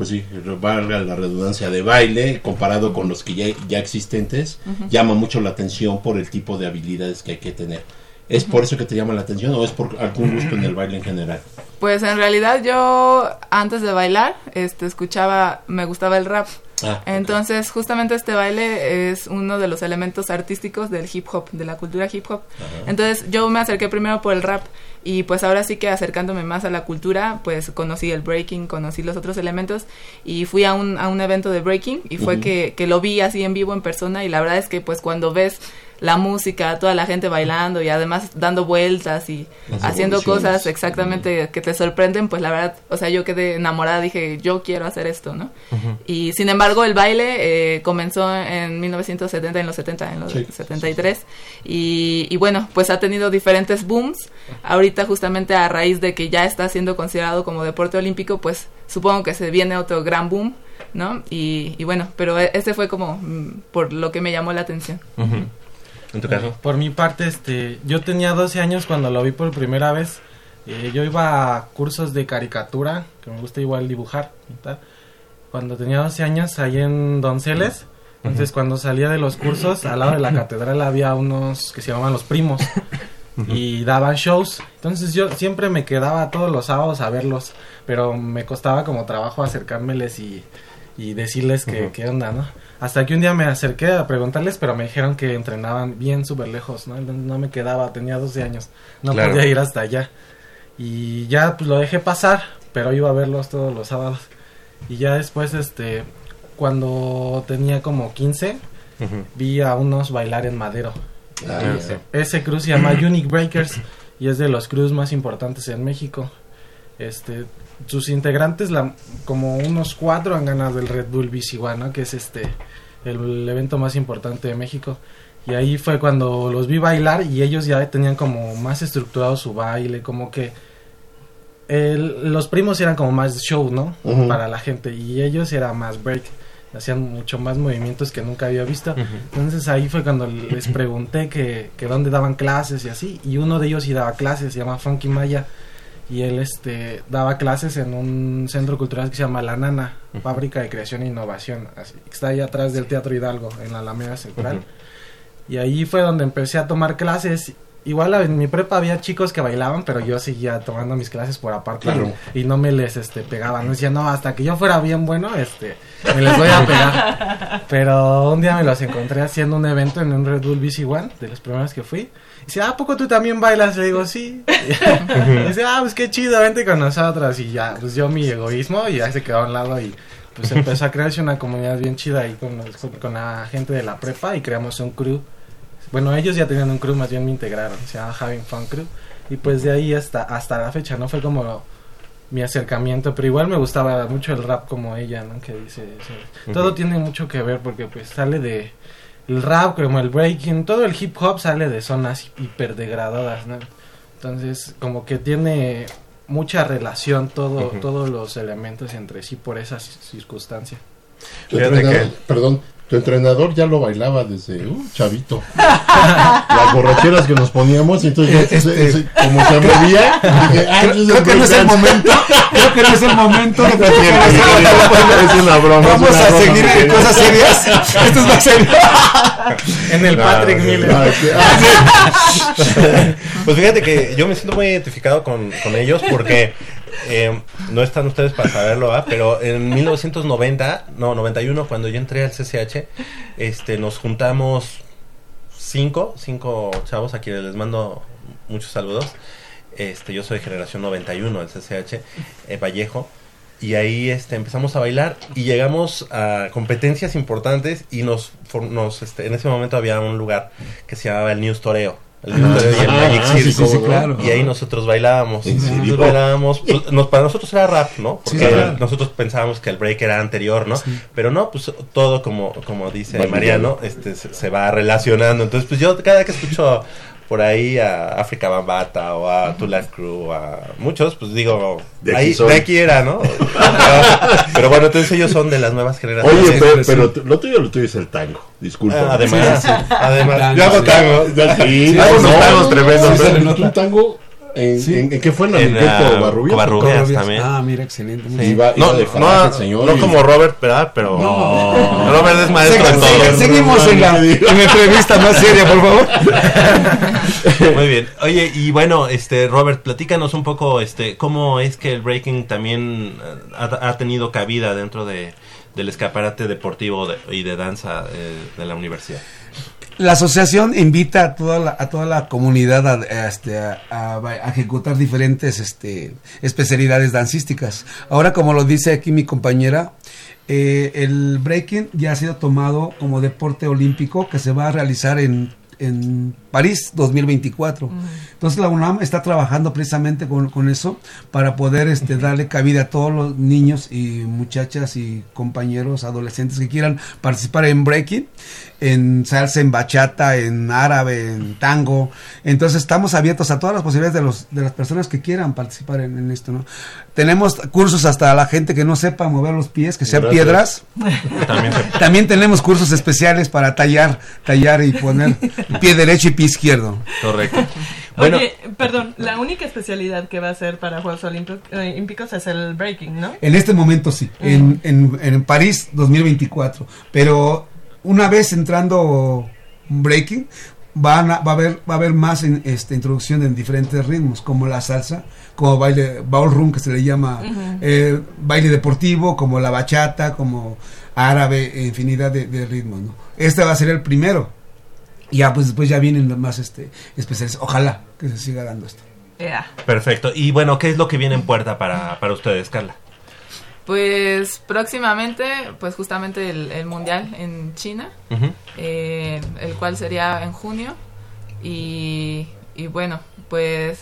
pues sí, valga la redundancia de baile, comparado con los que ya, ya existentes, llama mucho la atención por el tipo de habilidades que hay que tener. ¿Es por eso que te llama la atención o es por algún gusto en el baile en general? Pues en realidad yo antes de bailar, este escuchaba, me gustaba el rap. Ah, Entonces, justamente este baile es uno de los elementos artísticos del hip hop, de la cultura hip hop. Entonces, yo me acerqué primero por el rap y pues ahora sí que acercándome más a la cultura, pues conocí el breaking, conocí los otros elementos y fui a un, a un evento de breaking y fue que, que lo vi así en vivo en persona y la verdad es que pues cuando ves la música, toda la gente bailando y además dando vueltas y Las haciendo cosas exactamente que te sorprenden, pues la verdad, o sea, yo quedé enamorada, dije, yo quiero hacer esto, ¿no? Y sin embargo, el baile eh, comenzó en 1970, en los 70, en los Sí. 73. Y, y bueno, pues ha tenido diferentes booms. Ahorita justamente a raíz de que ya está siendo considerado como deporte olímpico, pues supongo que se viene otro gran boom, ¿no? Y, y bueno, pero e- ese fue como mm, por lo que me llamó la atención. ¿En tu caso? Por mi parte, este, yo tenía 12 años cuando lo vi por primera vez. Eh, yo iba a cursos de caricatura, que me gusta igual dibujar y tal. Cuando tenía 12 años, ahí en Donceles. Entonces, cuando salía de los cursos, al lado de la catedral había unos que se llamaban los primos. y daban shows. Entonces, yo siempre me quedaba todos los sábados a verlos. Pero me costaba como trabajo acercármeles y, y decirles que, qué onda, ¿no? Hasta que un día me acerqué a preguntarles, pero me dijeron que entrenaban bien súper lejos, ¿no? No me quedaba, tenía 12 años, no Claro. podía ir hasta allá. Y ya pues lo dejé pasar, pero iba a verlos todos los sábados. Y ya después, este, cuando tenía como 15, Ujú. vi a unos bailar en madero. Ah, Y sí. Ese crew se llama Unique Breakers y es de los crews más importantes en México. Este, sus integrantes, la, como unos cuatro, han ganado el Red Bull BC One, ¿no? que es este el evento más importante de México. Y ahí fue cuando los vi bailar y ellos ya tenían como más estructurado su baile, como que el- los primos eran como más show, ¿no? Para la gente y ellos era más break. hacían mucho más movimientos que nunca había visto. Entonces ahí fue cuando les pregunté que, que dónde daban clases y así, y uno de ellos sí daba clases, se llama Funky Maya, y él este daba clases en un centro cultural que se llama La Nana, Fábrica de Creación e Innovación, así, está ahí atrás del Teatro Hidalgo, en la Alameda Central. Y ahí fue donde empecé a tomar clases. Igual en mi prepa había chicos que bailaban, pero yo seguía tomando mis clases por aparte Claro. y, y no me les este pegaba, no decía, no, hasta que yo fuera bien bueno, este, me les voy a pegar. Pero un día me los encontré haciendo un evento en un Red Bull BC One, de los primeros que fui. Y dice, ¿a poco tú también bailas? Le digo, sí. Y dice, ah, pues qué chido, vente con nosotros. Y ya, pues yo mi egoísmo y ya se quedó a un lado y pues empezó a crearse una comunidad bien chida ahí con, los- con, con la gente de la prepa y creamos un crew. Bueno, ellos ya tenían un crew, más bien me integraron, se llama Having Fun Crew. Y pues de ahí hasta, hasta la fecha, ¿no? Fue como mi acercamiento, pero igual me gustaba mucho el rap como ella, ¿no? Que dice, sí. todo tiene mucho que ver porque pues sale de el rap como el breaking, todo el hip hop sale de zonas hiperdegradadas, ¿no? Entonces, como que tiene mucha relación todo todos los elementos entre sí por esa ci- circunstancia. Fíjate entrenador, que- perdón, tu entrenador ya lo bailaba desde uh, chavito. Las borracheras que nos poníamos, y entonces yo, se- se- como se movía, dije, ah, Creo, entonces creo que no es el momento, creo que no es el momento de platicar Es una broma. Vamos una a broma, seguir en cosas serias. Esto es más serio. En el No, Patrick Miller. no, es que- ah, Pues fíjate que yo me siento muy identificado con, con ellos porque eh, no están ustedes para saberlo, pero en 1990, no, 91, cuando yo entré al CCH, este, nos juntamos cinco, cinco chavos a quienes les mando muchos saludos. Este, yo soy generación 91 del CCH, eh, Vallejo. Y ahí este, empezamos a bailar y llegamos a competencias importantes y nos, nos este, en ese momento había un lugar que se llamaba el News Toreo. El y el Magic ah, sí, Circle. sí, sí, claro. Y ahí nosotros bailábamos. Bailábamos. pues, nos- para nosotros era rap, ¿no? Porque claro. nosotros pensábamos que el break era anterior, ¿no? Pero no, pues todo como, como dice Mariano, este, se, se va relacionando. Entonces, pues yo cada que escucho por ahí a África Bambata o a Tu Life Crew, o a muchos, pues digo, De aquí ahí, de aquí era, ¿no? Pero, pero bueno, entonces ellos son de las nuevas generaciones. Oye, pero, pero lo tuyo, lo tuyo es el tango. Disculpa. Ah, además, además, Tango, yo hago sí. tango. Sí, hago unos tangos tremendos. sí, se le ¿Y nota. tú un tango? ¿En, Sí. en, en qué fue? ¿En En, el ah, Covarrubias? Covarrubias. También. Ah, mira, excelente. muy Sí. bien. Iba- iba no, de no, faja el señor no y- como Robert, ¿verdad? Pero No. Robert es maestro en todo. segui- seguimos en la, en la entrevista más seria, por favor. Muy bien. Oye, y bueno, este Robert, platícanos un poco este cómo es que el breaking también eh, ha, ha tenido cabida dentro de del escaparate deportivo de- y de danza eh, de la universidad. La asociación invita a toda la, a toda la comunidad a, este, ejecutar diferentes este, especialidades dancísticas. Ahora, como lo dice aquí mi compañera, eh, el breaking ya ha sido tomado como deporte olímpico que se va a realizar en, en París 2024. Entonces la UNAM está trabajando precisamente con, con eso para poder este, darle cabida a todos los niños y muchachas y compañeros adolescentes que quieran participar en breaking, en salsa, en bachata, en árabe, en tango. Entonces estamos abiertos a todas las posibilidades de, los, de las personas que quieran participar en, en esto. ¿no? Tenemos cursos hasta la gente que no sepa mover los pies, que sean Gracias. piedras. También se- También tenemos cursos especiales para tallar, tallar y poner pie derecho y pie izquierdo. correcto. Bueno, Oye, perdón, la única especialidad que va a ser para Juegos eh, Olímpicos es el breaking, ¿no? En este momento sí, en, en, en París 2024. Pero una vez entrando breaking, van a- va, a haber, va a haber más en, este, introducción en diferentes ritmos, como la salsa, como baile, ballroom que se le llama, eh, baile deportivo, como la bachata, como árabe, e infinidad de, de ritmos. ¿no? Este va a ser el primero. Ya, pues después ya vienen los más este, especiales. Ojalá que se siga dando esto. Perfecto. Y bueno, ¿qué es lo que viene en puerta para, para ustedes, Carla? Pues próximamente, pues justamente el, el mundial en China, eh, el cual sería en junio y, y bueno, pues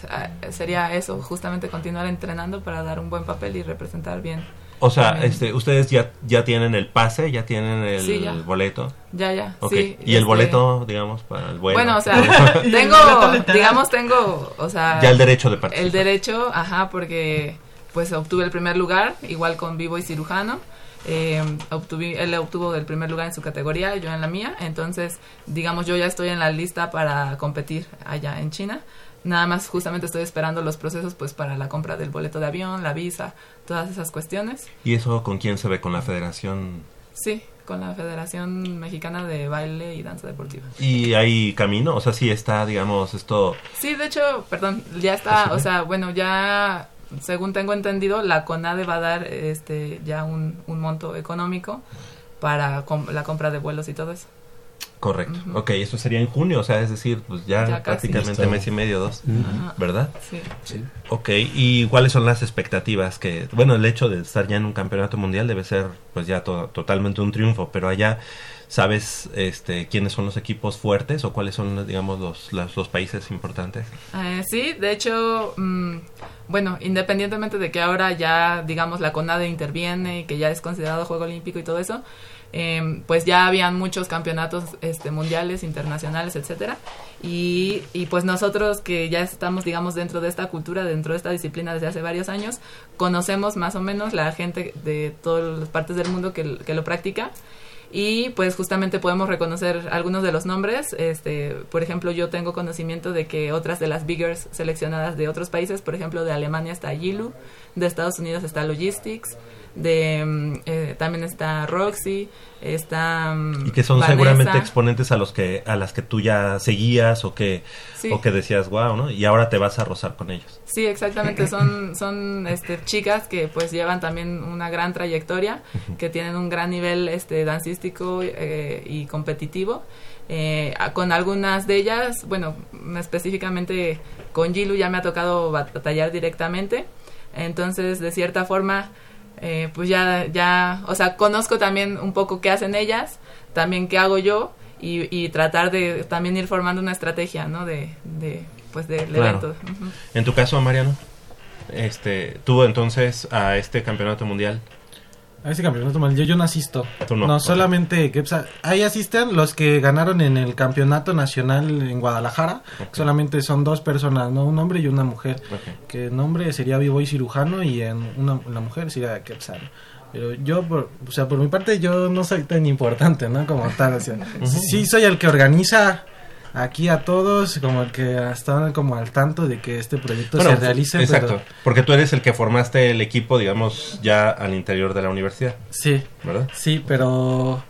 sería eso, justamente continuar entrenando para dar un buen papel y representar bien. O sea, También. este, ustedes ya, ya tienen el pase, ya tienen el Sí, ya. boleto. Ya, ya, sí. y el este, boleto, digamos, para el vuelo. Bueno, o sea, tengo, digamos, tengo, o sea, ya el derecho de participar. el derecho, ajá, porque pues obtuve el primer lugar, igual con vivo y cirujano. eh, obtuvi- él obtuvo el primer lugar en su categoría, yo en la mía, entonces digamos yo ya estoy en la lista para competir allá en China. Nada más justamente estoy esperando los procesos pues para la compra del boleto de avión, la visa, todas esas cuestiones. ¿Y eso con quién se ve? ¿Con la federación? Sí, con la Federación Mexicana de Baile y Danza Deportiva. ¿Y hay camino? O sea, sí está, digamos, esto... Sí, de hecho, perdón, ya está, o sea, bueno, ya según tengo entendido, la CONADE va a dar este ya un, un monto económico para com- la compra de vuelos y todo eso. Correcto. Ok, eso sería en junio, o sea, es decir, pues ya, prácticamente mes y medio, dos. ¿verdad? Sí. Ok, ¿y cuáles son las expectativas? que Bueno, el hecho de estar ya en un campeonato mundial debe ser pues ya to- totalmente un triunfo, pero allá, ¿sabes este, quiénes son los equipos fuertes o cuáles son, digamos, los, los países importantes? Eh, sí, de hecho, mm, bueno, independientemente de que ahora ya, digamos, la CONADE interviene y que ya es considerado Juego Olímpico y todo eso, eh, pues ya habían muchos campeonatos este, mundiales, internacionales, etcétera, y, y pues nosotros que ya estamos, digamos, dentro de esta cultura, dentro de esta disciplina desde hace varios años, conocemos más o menos la gente de todas las partes del mundo que, que lo practica y pues justamente podemos reconocer algunos de los nombres. Este, por ejemplo, yo tengo conocimiento de que otras de las biggers seleccionadas de otros países, por ejemplo, de Alemania está Yilu, de Estados Unidos está Logistics, de mm, eh, también está Roxy, está mm, Y que son Vanessa. seguramente exponentes a los que a las que tú ya seguías o que Sí. o que decías, wow, ¿no? Y ahora te vas a rozar con ellos. Sí, exactamente. Son, son este, chicas que pues llevan también una gran trayectoria, que tienen un gran nivel este, dancístico eh, y competitivo. Eh, con algunas de ellas, bueno, específicamente con Gilu ya me ha tocado batallar directamente. Entonces, de cierta forma, eh, pues ya, ya, o sea, conozco también un poco qué hacen ellas, también qué hago yo y, y tratar de también ir formando una estrategia, ¿no? De, de pues del Claro. evento. En tu caso, Mariano, este, tú entonces a este campeonato mundial, A ese campeonato mundial yo no asisto. Tú no, solamente que ahí asisten los que ganaron en el campeonato nacional en Guadalajara. Solamente son dos personas, no un hombre y una mujer. Que el hombre sería Vivoy cirujano y en una, la mujer sería Kepsar. Pero yo, por, o sea, por mi parte, yo no soy tan importante, ¿no? Como tal, o sea, sí, sí soy el que organiza aquí a todos, como el que está como al tanto de que este proyecto Bueno, se realice. exacto, pero- porque tú eres el que formaste el equipo, digamos, ya al interior de la universidad, sí, ¿verdad? Sí, pero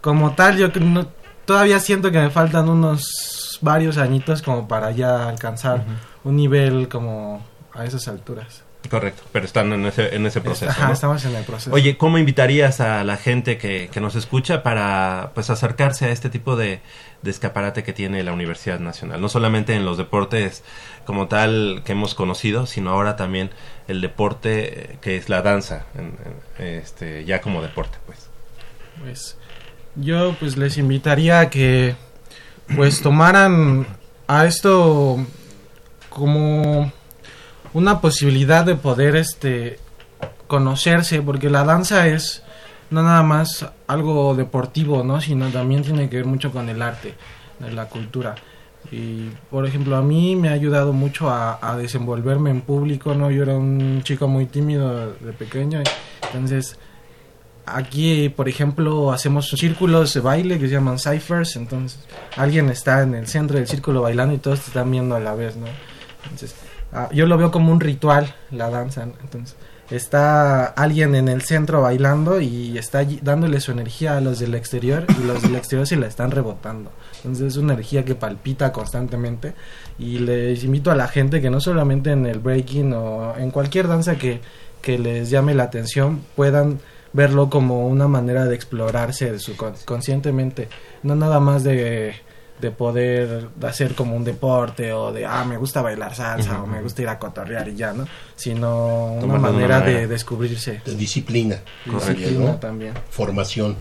como tal, yo no- todavía siento que me faltan unos varios añitos como para ya alcanzar un nivel como a esas alturas. Correcto, pero están en ese, en ese proceso. Ajá, ¿no? estamos en el proceso. Oye, ¿cómo invitarías a la gente que, que nos escucha para pues acercarse a este tipo de, de escaparate que tiene la Universidad Nacional? No solamente en los deportes como tal que hemos conocido, sino ahora también el deporte eh, que es la danza, en- en- este, ya como deporte, pues. Pues yo pues les invitaría a que pues tomaran a esto como una posibilidad de poder este conocerse porque la danza es no nada más algo deportivo, ¿no? sino también tiene que ver mucho con el arte, la cultura. Y por ejemplo, a mí me ha ayudado mucho a, desenvolverme en público, ¿no? Yo era un chico muy tímido de pequeño, entonces Aquí, por ejemplo, hacemos círculos de baile que se llaman ciphers, entonces alguien está en el centro del círculo bailando y todos te están viendo a la vez, ¿no? Ah, yo lo veo como un ritual, la danza, entonces está alguien en el centro bailando y está dándole su energía a los del exterior y los del exterior se la están rebotando. Entonces es una energía que palpita constantemente y les invito a la gente que no solamente en el breaking o en cualquier danza que, que les llame la atención puedan verlo como una manera de explorarse su con- conscientemente, no nada más de, de poder hacer como un deporte o de, ah, me gusta bailar salsa o me gusta ir a cotorrear y ya, ¿no? Sino una manera, de descubrirse. De disciplina. Correcto. Disciplina ¿no? también. Formación.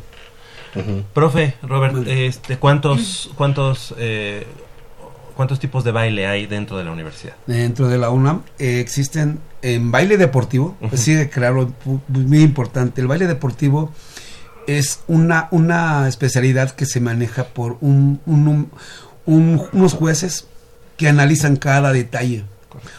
Profe, Robert, este, ¿cuántos, cuántos, eh, cuántos tipos de baile hay dentro de la universidad? Dentro de la UNAM eh, existen en baile deportivo, sí, claro, muy importante. El baile deportivo es una, una especialidad que se maneja por un, un- un- un- unos jueces que analizan cada detalle.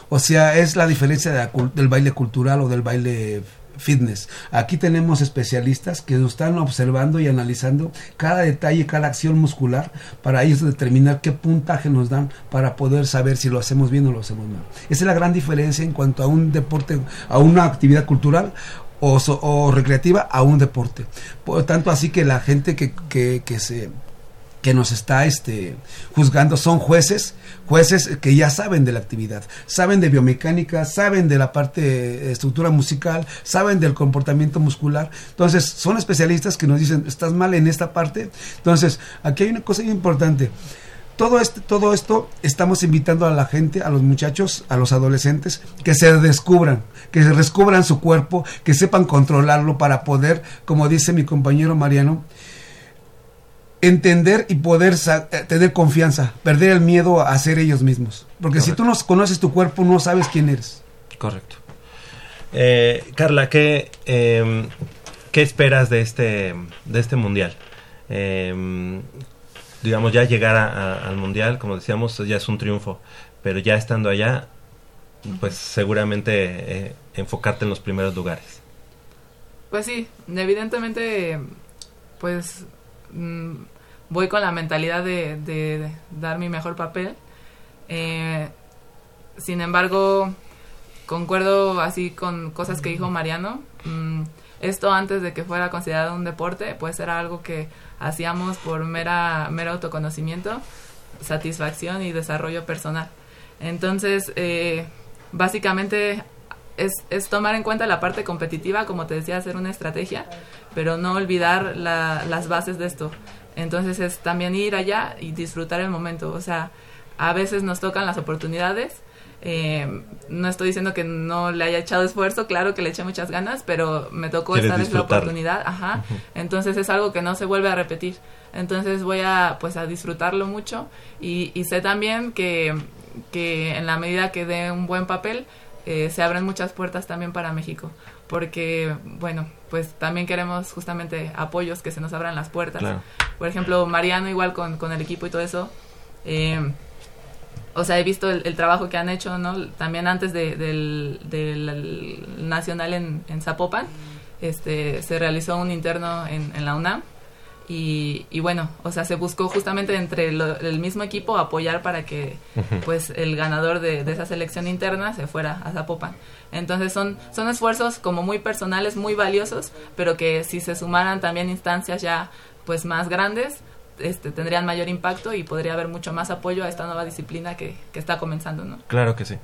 O sea, es la diferencia de del baile cultural o del baile fitness. Aquí tenemos especialistas que están observando y analizando cada detalle, cada acción muscular para ellos determinar qué puntaje nos dan para poder saber si lo hacemos bien o lo hacemos mal. Esa es la gran diferencia en cuanto a un deporte, a una actividad cultural o, so- o recreativa a un deporte. Por tanto, así que la gente que, que, que se que nos está este juzgando son jueces, jueces que ya saben de la actividad, saben de biomecánica, saben de la parte de estructura musical, saben del comportamiento muscular. Entonces, son especialistas que nos dicen, "Estás mal en esta parte." Entonces, aquí hay una cosa importante. Todo, este, todo esto estamos invitando a la gente, a los muchachos, a los adolescentes, que se descubran, que se descubran su cuerpo, que sepan controlarlo para poder, como dice mi compañero Mariano, entender y poder eh, tener confianza, perder el miedo a ser ellos mismos. Porque si tú no conoces tu cuerpo, no sabes quién eres. Correcto. Eh, Carla, ¿qué, em, ¿qué esperas de este, de este mundial? Em, digamos, ya llegar a- a- al mundial, como decíamos, ya es un triunfo, pero ya estando allá, pues seguramente eh, enfocarte en los primeros lugares. Pues sí, evidentemente, pues mm, voy con la mentalidad de, de dar mi mejor papel. Eh, sin embargo, concuerdo así con cosas que dijo Mariano. Mm, esto antes de que fuera considerado un deporte, pues era algo que hacíamos por mera, mero autoconocimiento, satisfacción y desarrollo personal. Entonces, eh, básicamente es, es tomar en cuenta la parte competitiva, como te decía, hacer una estrategia, pero no olvidar la- las bases de esto. Entonces es también ir allá y disfrutar el momento. O sea, a veces nos tocan las oportunidades. Eh, no estoy diciendo que no le haya echado esfuerzo, claro que le eché muchas ganas, pero me tocó esta vez la oportunidad, ajá. Entonces es algo que no se vuelve a repetir. Entonces voy a pues a disfrutarlo mucho y, y sé también que, que en la medida que dé un buen papel eh, se abren muchas puertas también para México. Porque, bueno, pues también queremos justamente apoyos que se nos abran las puertas. Claro. Por ejemplo, Mariano igual con, con el equipo y todo eso. eh, o sea, he visto el, el trabajo que han hecho, ¿no? También antes de- del, del nacional en, en Zapopan, este, se realizó un interno en, en la UNAM. Y, y bueno, o sea, se buscó justamente entre lo- el mismo equipo apoyar para que pues el ganador de, de esa selección interna se fuera a Zapopan. Entonces son, son esfuerzos como muy personales, muy valiosos, pero que si se sumaran también instancias ya pues más grandes, este, tendrían mayor impacto y podría haber mucho más apoyo a esta nueva disciplina que, que está comenzando, ¿no? Claro que sí.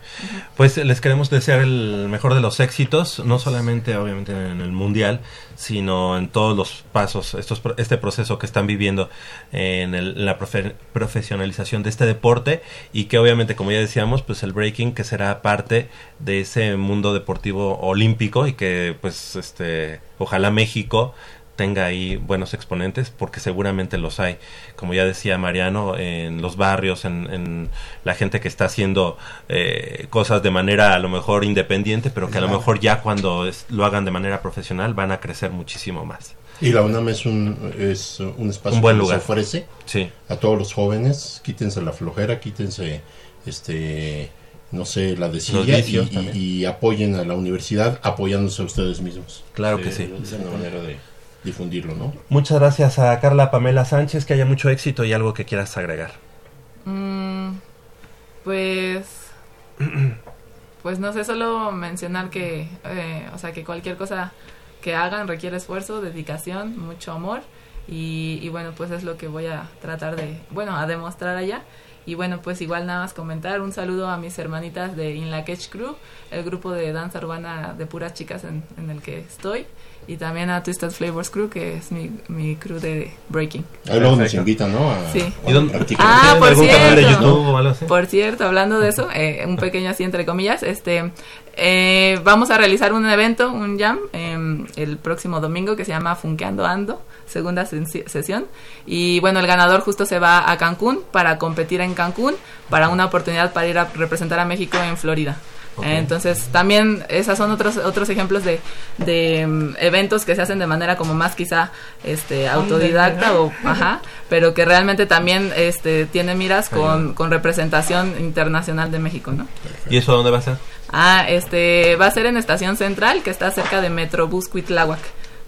Pues les queremos desear el mejor de los éxitos, no solamente obviamente en el mundial, sino en todos los pasos, estos, este proceso que están viviendo en, el- en la profe- profesionalización de este deporte y que obviamente, como ya decíamos, pues el breaking que será parte de ese mundo deportivo olímpico y que pues este ojalá México tenga ahí buenos exponentes, porque seguramente los hay, como ya decía Mariano, en los barrios, en, en la gente que está haciendo eh, cosas de manera a lo mejor independiente, pero que a lo mejor ya cuando es- lo hagan de manera profesional van a crecer muchísimo más. Y la UNAM es un, es un espacio Un buen que lugar. ofrece Sí. a todos los jóvenes, quítense la flojera, quítense este no sé, la y, y- también. y apoyen a la universidad apoyándose a ustedes mismos. Claro que sí. Es una manera de difundirlo, ¿no? Muchas gracias a Carla Pamela Sánchez, que haya mucho éxito y algo que quieras agregar. Mm, pues pues no sé solo mencionar que eh, o sea que cualquier cosa que hagan requiere esfuerzo dedicación mucho amor y, y bueno pues es lo que voy a tratar de bueno a demostrar allá y bueno pues igual nada más comentar un saludo a mis hermanitas de In La Catch Crew el grupo de danza urbana de puras chicas en, en el que estoy y también a Twisted Flavors Crew que es mi, mi crew de breaking Ahí luego nos invitan, ¿no? A- sí a ¿Y dónde- practicar. ah ¿Tienen por cierto canal de YouTube o algo así? por cierto, hablando de eso, eh, un pequeño así entre comillas, este, eh, vamos a realizar un evento, un jam, em, el próximo domingo que se llama Funkeando Ando, segunda sesión. Y bueno, el ganador justo se va a Cancún para competir en Cancún para una oportunidad para ir a representar a México en Florida. Entonces, también esos son otros otros ejemplos de, de mm, eventos que se hacen de manera como más quizá este autodidacta o ajá, pero que realmente también este tiene miras con, con representación internacional de México, ¿no? ¿Y eso dónde va a ser? Ah, este, va a ser en Estación Central, que está cerca de Metrobús Cuitláhuac.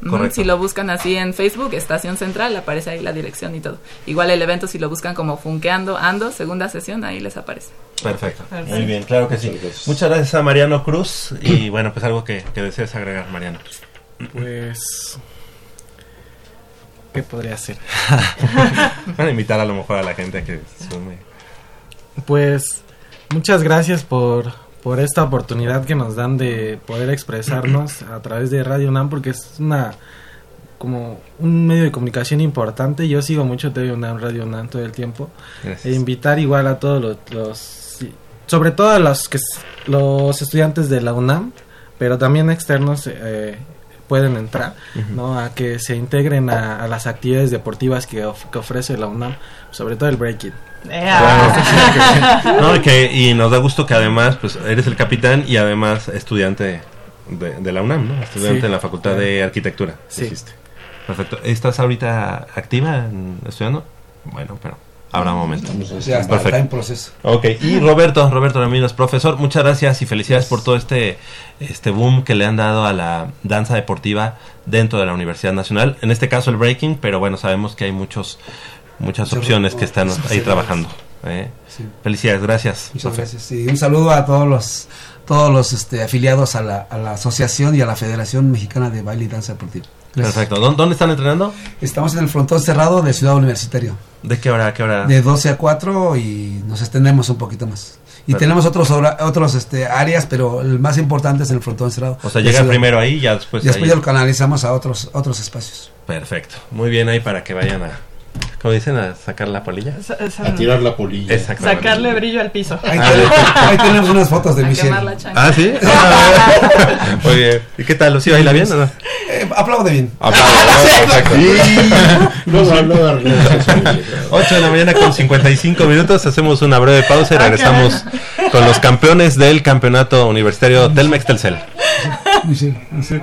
Correcto. Si lo buscan así en Facebook, Estación Central, aparece ahí la dirección y todo. Igual el evento, si lo buscan como Funkeando Ando, segunda sesión, ahí les aparece. Perfecto. Perfecto. Muy bien, claro que sí. Muchas gracias a Mariano Cruz. Y bueno, pues algo que, que desees agregar, Mariano. Pues. ¿Qué podría hacer? Van a invitar a lo mejor a la gente a que sume. Pues muchas gracias por, por esta oportunidad que nos dan de poder expresarnos a través de Radio UNAM porque es una como un medio de comunicación importante. Yo sigo mucho TV UNAM, Radio UNAM todo el tiempo. Gracias. E invitar igual a todos los, los- sobre todo a los que los estudiantes de la UNAM, pero también externos eh, pueden entrar, ¿no? A que se integren a, a las actividades deportivas que, of- que ofrece la UNAM, sobre todo el breaking. No, y, que, y nos da gusto que además, pues eres el capitán y además estudiante de, de la UNAM, ¿no? Estudiante Sí. en la Facultad de Arquitectura. Sí. dijiste. Perfecto. ¿Estás ahorita activa en- estudiando? Bueno, pero habrá un momento. O sea, está, está en proceso. Ok, y Roberto, Roberto Ramírez, profesor, muchas gracias y felicidades por todo este, este boom que le han dado a la danza deportiva dentro de la Universidad Nacional. En este caso el breaking, pero bueno, sabemos que hay muchos muchas opciones que están ahí trabajando. ¿eh? Sí. Felicidades, gracias. Muchas profe. gracias. Y un saludo a todos los todos los este, afiliados a la, a la asociación y a la Federación Mexicana de Baile y Danza Deportiva. Gracias. Perfecto. ¿Dó- ¿Dónde están entrenando? Estamos en el frontón cerrado de Ciudad Universitario. ¿De qué hora a qué hora? De 12 a 4 y nos extendemos un poquito más. Y Perfecto. tenemos otros otros este, áreas, pero el más importante es el frontón cerrado. O sea, llega primero ahí y ya después Después ahí. ya lo canalizamos a otros otros espacios. Perfecto. Muy bien ahí para que vayan a, ¿cómo dicen? A sacar la polilla. A tirar la polilla. Exactamente. Sacarle brillo al piso. Ahí, tenemos, ahí tenemos unas fotos de A Michelle. la. Ah, sí. Ah, Muy bien. ¿Y qué tal? ¿Lucía baila bien o no? Eh, aplaude bien. Arreglamos eso. 8 de la mañana con 55 minutos. Hacemos una breve pausa y regresamos con los campeones del campeonato universitario Telmex Telcel. Michelle, Michelle.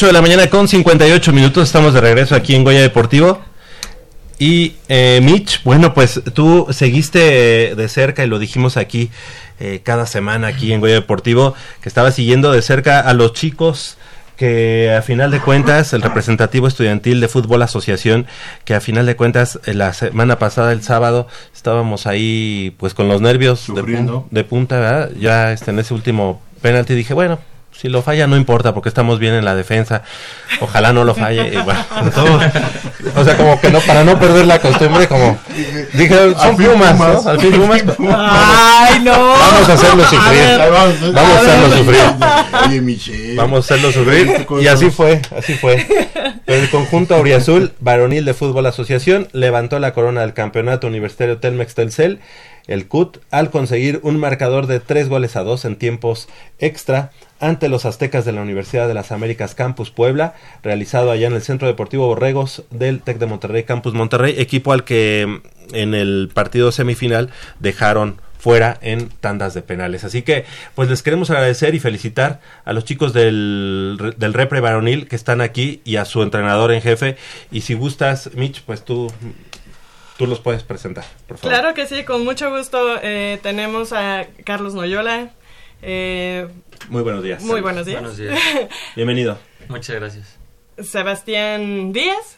8 de la mañana con 58 minutos, estamos de regreso aquí en Goya Deportivo. Y eh, Mitch, bueno, pues tú seguiste de cerca y lo dijimos aquí eh, cada semana aquí en Goya Deportivo, que estaba siguiendo de cerca a los chicos que a final de cuentas el representativo estudiantil de fútbol asociación que a final de cuentas eh, la semana pasada el sábado estábamos ahí pues con los nervios de, pun- de punta ¿verdad? ya este, en ese último penalti dije bueno si lo falla no importa porque estamos bien en la defensa ojalá no lo falle y bueno, todo- o sea como que no para no perder la costumbre como dije son Pumas. ¿no? al fin Pumas Ay, no. Vamos a hacerlo sufrir. ver. Vamos a hacerlo sufrir. Oye, Michelle. Vamos a hacerlo sufrir. Y así fue, así fue. Pero el conjunto Auriazul, varonil de fútbol asociación, levantó la corona del campeonato universitario Telmex Telcel, el CUT, al conseguir un marcador de tres goles a dos en tiempos extra ante los aztecas de la Universidad de las Américas Campus Puebla, realizado allá en el Centro Deportivo Borregos del TEC de Monterrey Campus Monterrey, equipo al que mm, en el partido semifinal dejaron fuera en tandas de penales. Así que, pues les queremos agradecer y felicitar a los chicos del, del Repre Varonil que están aquí y a su entrenador en jefe. Y si gustas, Mitch, pues tú, tú los puedes presentar, por favor. Claro que sí, con mucho gusto. eh, tenemos a Carlos Noyola. eh, Muy buenos días. muy buenos días. Buenos días. Bienvenido. Muchas gracias. Sebastián Díaz.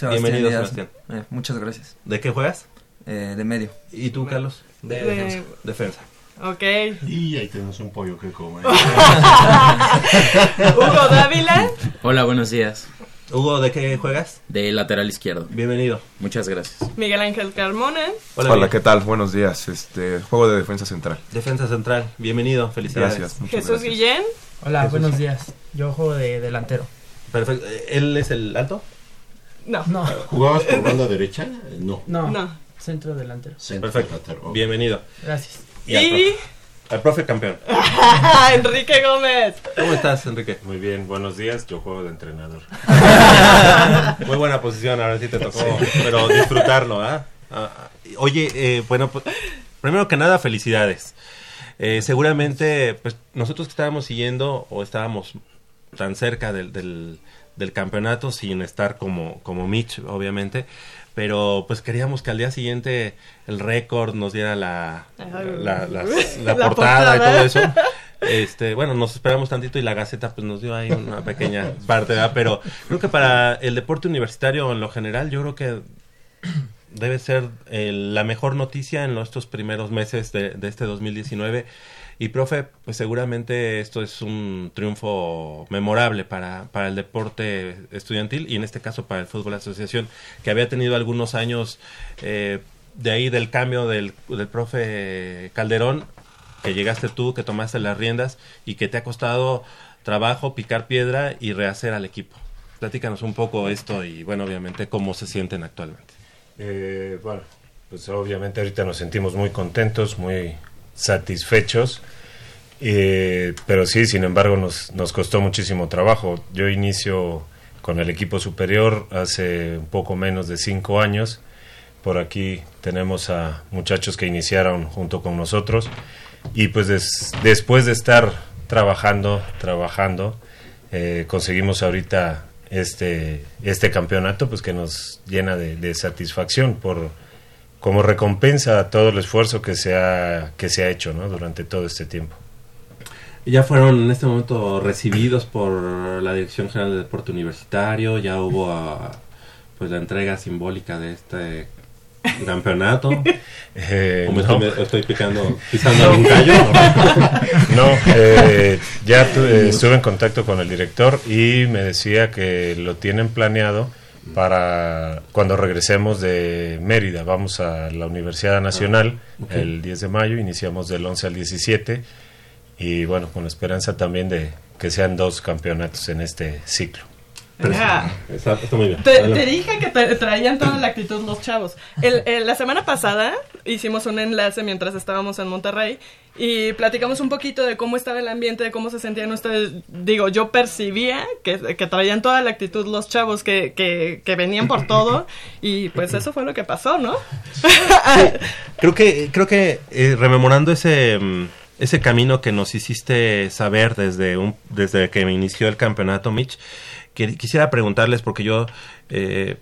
Bienvenido, Díaz. Sebastián. Eh, muchas gracias. ¿De qué juegas? Eh, de medio. ¿Y tú, Carlos? De De- defensa. Defensa. Ok. Y ahí tenemos un pollo que comer. Hugo Dávila. Hola, buenos días. Hugo, ¿de qué juegas? De lateral izquierdo. Bienvenido. Muchas gracias. Miguel Ángel Carmona. Hola, Hola. ¿qué tal? Buenos días. Este juego de defensa central. Defensa central. Bienvenido. Felicidades. Gracias. muchas Jesús gracias. Guillén. Hola, Jesús. buenos días. Yo juego de delantero. Perfecto. ¿Él es el alto? No. No, ¿Jugabas por banda derecha? No. no, No. centro delantero. Centro Perfecto. Bienvenido. Gracias. Y al profe campeón. Enrique Gómez. ¿Cómo estás, Enrique? Muy bien, buenos días. Yo juego de entrenador. Muy buena posición, ahora sí te tocó, pero disfrutarlo, ¿ah? Ah, ah, Oye, eh, bueno, pues, primero que nada, felicidades. Eh, seguramente, pues nosotros que estábamos siguiendo o estábamos tan cerca del, del, del campeonato sin estar como, como Mitch, obviamente, pero pues queríamos que al día siguiente el récord nos diera la, la, las- la La portada y todo eso. Este, bueno, nos esperamos tantito y la Gaceta pues nos dio ahí una pequeña parte, ¿verdad? Pero creo que para el deporte universitario en lo general, yo creo que debe ser eh, la mejor noticia en estos primeros meses de, de este 2019. Y profe, pues seguramente esto es un triunfo memorable para, para el deporte estudiantil y en este caso para el fútbol asociación, que había tenido algunos años eh, de ahí del cambio del, del profe Calderón, que llegaste tú, que tomaste las riendas y que te ha costado trabajo, picar piedra y rehacer al equipo. Platícanos un poco esto y bueno, obviamente cómo se sienten actualmente. Eh, bueno, pues obviamente ahorita nos sentimos muy contentos, muy satisfechos, eh, pero sí, sin embargo, nos, nos costó muchísimo trabajo. Yo inicio con el equipo superior hace un poco menos de cinco años. Por aquí tenemos a muchachos que iniciaron junto con nosotros y pues des- después de estar trabajando, trabajando, eh, conseguimos ahorita este, este campeonato pues que nos llena de, de satisfacción por como recompensa a todo el esfuerzo que se ha, que se ha hecho ¿no? durante todo este tiempo. Ya fueron en este momento recibidos por la Dirección General de Deporte Universitario, ya hubo ah, pues la entrega simbólica de este campeonato. Eh, ¿O me no. estoy, me estoy picando, pisando algún callo? No, eh, ya tu- eh, estuve en contacto con el director y me decía que lo tienen planeado para cuando regresemos de Mérida. Vamos a la Universidad Nacional ok. el 10 de mayo, iniciamos del 11 al 17 y bueno, con la esperanza también de que sean dos campeonatos en este ciclo. Ajá. Está, está muy bien. Te, te dije que te- traían toda la actitud los chavos. El, el- la semana pasada hicimos un enlace mientras estábamos en Monterrey y platicamos un poquito de cómo estaba el ambiente, de cómo se sentían ustedes. Digo, yo percibía que, que traían toda la actitud los chavos, que, que, que venían por todo y pues eso fue lo que pasó, ¿no? Creo que, creo que eh, rememorando ese, mm, ese camino que nos hiciste saber desde, un, desde que inició el campeonato, Mitch. Quisiera preguntarles, porque yo eh,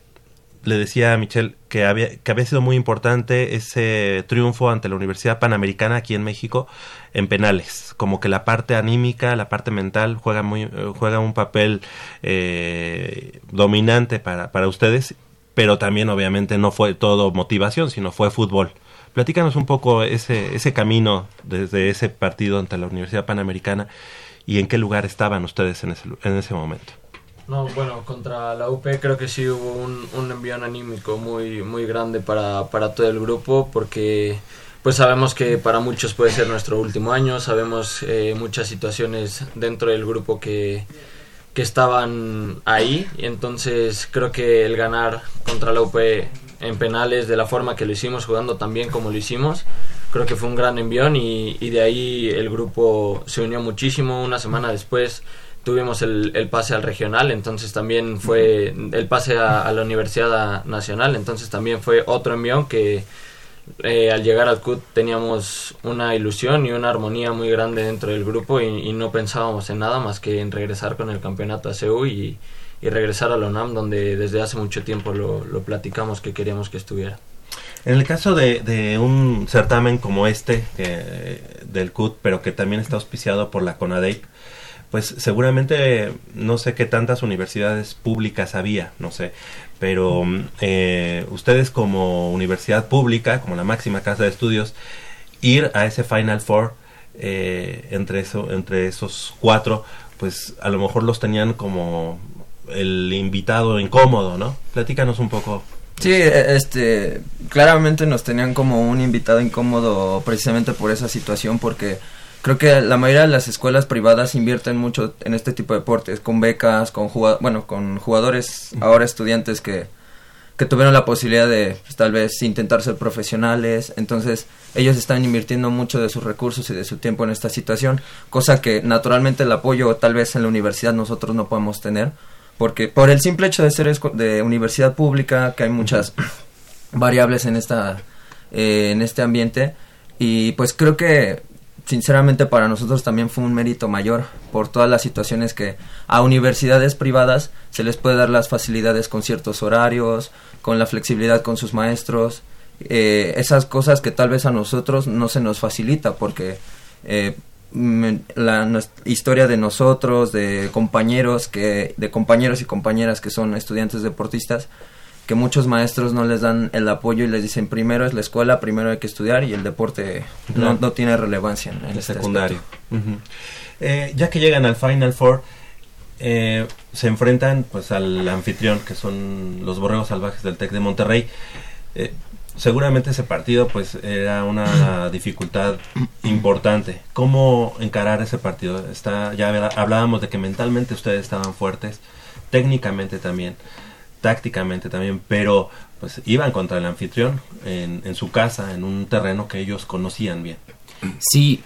le decía a Michelle que había, que había sido muy importante ese triunfo ante la Universidad Panamericana aquí en México en penales. Como que la parte anímica, la parte mental juega, muy, juega un papel eh, dominante para, para ustedes, pero también obviamente no fue todo motivación, sino fue fútbol. Platícanos un poco ese, ese camino desde ese partido ante la Universidad Panamericana y en qué lugar estaban ustedes en ese, en ese momento. No, bueno, contra la UP creo que sí hubo un, un envión anímico muy, muy grande para, para todo el grupo porque pues sabemos que para muchos puede ser nuestro último año, sabemos eh, muchas situaciones dentro del grupo que, que estaban ahí y entonces creo que el ganar contra la UP en penales de la forma que lo hicimos, jugando tan bien como lo hicimos, creo que fue un gran envión y, y de ahí el grupo se unió muchísimo. Una semana después tuvimos el, el, pase al regional, entonces también fue el pase a, la Universidad Nacional, entonces también fue otro envión que eh, al llegar al CUT teníamos una ilusión y una armonía muy grande dentro del grupo y, no pensábamos en nada más que en regresar con el campeonato a CEU y, regresar a la UNAM donde desde hace mucho tiempo lo, platicamos que queríamos que estuviera. En el caso de, de un certamen como este eh, del CUT, pero que también está auspiciado por la CONADEIP, pues seguramente no sé qué tantas universidades públicas había, no sé, pero eh, ustedes como universidad pública, como la máxima casa de estudios, ir a ese Final Four eh, entre, eso, entre esos cuatro, pues a lo mejor los tenían como el invitado incómodo, ¿no? Platícanos un poco. Sí, este, claramente nos tenían como un invitado incómodo precisamente por esa situación, porque creo que la mayoría de las escuelas privadas invierten mucho en este tipo de deportes, con becas, con bueno, con jugadores, ahora estudiantes que, que tuvieron la posibilidad de pues, tal vez intentar ser profesionales, entonces ellos están invirtiendo mucho de sus recursos y de su tiempo en esta situación, cosa que naturalmente el apoyo tal vez en la universidad nosotros no podemos tener, porque por el simple hecho de ser de universidad pública, que hay muchas variables en esta eh, en este ambiente y pues creo que sinceramente para nosotros también fue un mérito mayor por todas las situaciones que a universidades privadas se les puede dar las facilidades con ciertos horarios, con la flexibilidad con sus maestros, eh, esas cosas que tal vez a nosotros no se nos facilita porque eh, la historia de nosotros, de compañeros que, de compañeros y compañeras que son estudiantes deportistas, que muchos maestros no les dan el apoyo y les dicen primero es la escuela, primero hay que estudiar y el deporte no, no tiene relevancia en, el secundario. Uh -huh. eh, ya que llegan al Final Four, eh, se enfrentan pues al anfitrión que son los Borregos Salvajes del Tec de Monterrey. Eh, seguramente ese partido pues era una dificultad importante. ¿Cómo encarar ese partido? Está, ya hablábamos de que mentalmente ustedes estaban fuertes, técnicamente también tácticamente también, pero pues iban contra el anfitrión en, en, su casa, en un terreno que ellos conocían bien. Sí,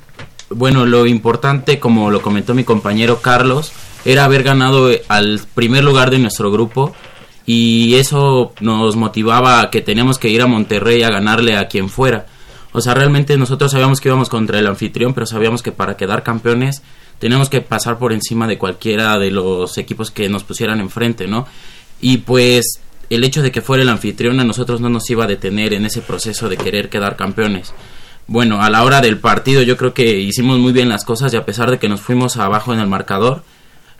bueno, lo importante, como lo comentó mi compañero Carlos, era haber ganado al primer lugar de nuestro grupo y eso nos motivaba a que teníamos que ir a Monterrey a ganarle a quien fuera. O sea, realmente nosotros sabíamos que íbamos contra el anfitrión, pero sabíamos que para quedar campeones teníamos que pasar por encima de cualquiera de los equipos que nos pusieran enfrente, ¿no? Y pues el hecho de que fuera el anfitrión a nosotros no nos iba a detener en ese proceso de querer quedar campeones. Bueno, a la hora del partido yo creo que hicimos muy bien las cosas y a pesar de que nos fuimos abajo en el marcador,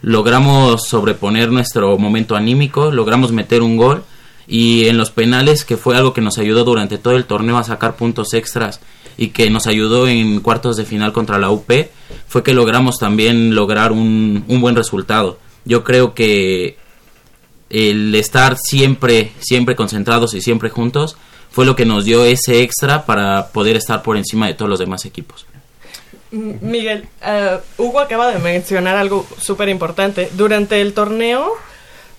logramos sobreponer nuestro momento anímico, logramos meter un gol y en los penales, que fue algo que nos ayudó durante todo el torneo a sacar puntos extras y que nos ayudó en cuartos de final contra la UP, fue que logramos también lograr un, un buen resultado. Yo creo que el estar siempre, siempre concentrados y siempre juntos fue lo que nos dio ese extra para poder estar por encima de todos los demás equipos. Miguel, uh, Hugo acaba de mencionar algo súper importante. Durante el torneo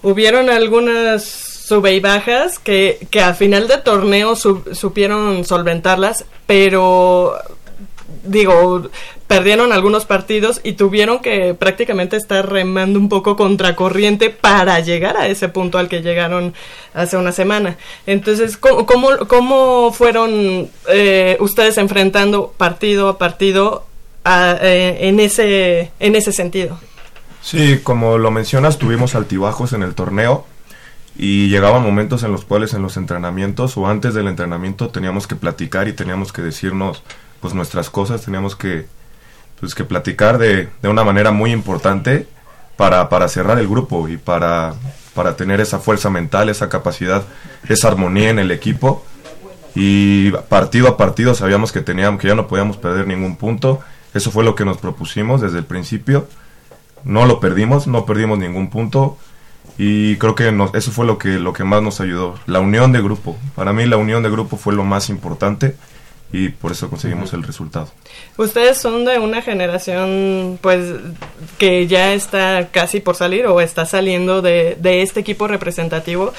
hubieron algunas sube y bajas que, que al final de torneo su, supieron solventarlas, pero digo, perdieron algunos partidos y tuvieron que prácticamente estar remando un poco contracorriente para llegar a ese punto al que llegaron hace una semana. Entonces, ¿cómo, cómo, cómo fueron eh, ustedes enfrentando partido a partido eh, en, ese, en ese sentido. Sí, como lo mencionas, tuvimos altibajos en el torneo y llegaban momentos en los cuales en los entrenamientos o antes del entrenamiento teníamos que platicar y teníamos que decirnos pues nuestras cosas, teníamos que pues que platicar de, de una manera muy importante para, para cerrar el grupo y para, para tener esa fuerza mental, esa capacidad, esa armonía en el equipo y partido a partido sabíamos que teníamos que ya no podíamos perder ningún punto. Eso fue lo que nos propusimos desde el principio. No lo perdimos, no perdimos ningún punto y creo que eso fue lo que lo que más nos ayudó, la unión de grupo. Para mí la unión de grupo fue lo más importante y por eso conseguimos el resultado. Ustedes son de una generación, pues, que ya está casi por salir o está saliendo de, de este equipo representativo.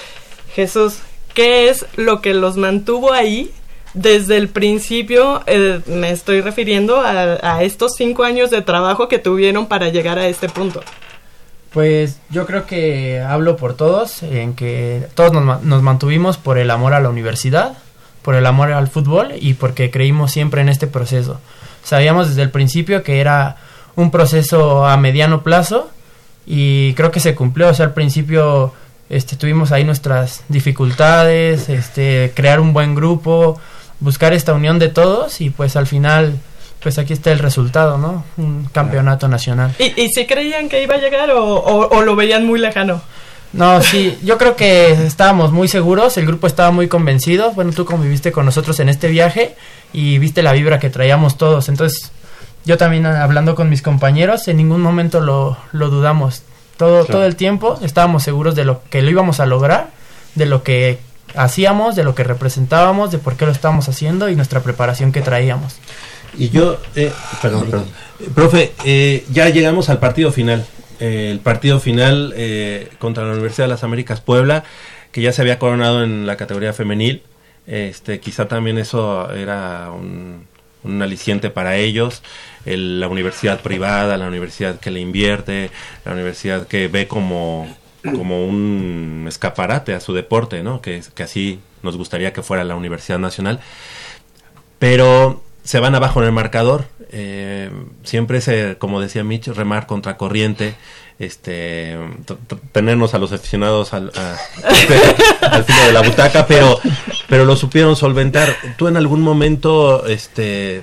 Jesús, ¿qué es lo que los mantuvo ahí desde el principio? Eh, me estoy refiriendo a, a estos cinco años de trabajo que tuvieron para llegar a este punto. Pues yo creo que hablo por todos, en que todos nos mantuvimos por el amor a la universidad, por el amor al fútbol y porque creímos siempre en este proceso. Sabíamos desde el principio que era un proceso a mediano plazo y creo que se cumplió. O sea, al principio este, tuvimos ahí nuestras dificultades, este, crear un buen grupo, buscar esta unión de todos y pues al final, pues aquí está el resultado, ¿no? Un campeonato nacional. ¿Y, y si creían que iba a llegar o, o- o lo veían muy lejano? No, sí, yo creo que estábamos muy seguros, el grupo estaba muy convencido. Bueno, tú conviviste con nosotros en este viaje y viste la vibra que traíamos todos. Entonces, yo también hablando con mis compañeros, en ningún momento lo, lo dudamos. Todo, Claro. todo el tiempo estábamos seguros de lo que lo íbamos a lograr, de lo que hacíamos, de lo que representábamos, de por qué lo estábamos haciendo y nuestra preparación que traíamos. Y yo, eh, perdón, perdón. Profe, eh, ya llegamos al partido final. Eh, el partido final eh, contra la Universidad de las Américas Puebla, que ya se había coronado en la categoría femenil. Este, quizá también eso era un, aliciente para ellos. El- la universidad privada, la universidad que le invierte, la universidad que ve como, como un escaparate a su deporte, ¿no? Que, que así nos gustaría que fuera la Universidad Nacional pero se van abajo en el marcador. eh, siempre es, como decía Mitch, remar contra corriente. Este, tenernos a los aficionados al, a- al filo de la butaca, pero, pero lo supieron solventar. ¿Tú en algún momento, este,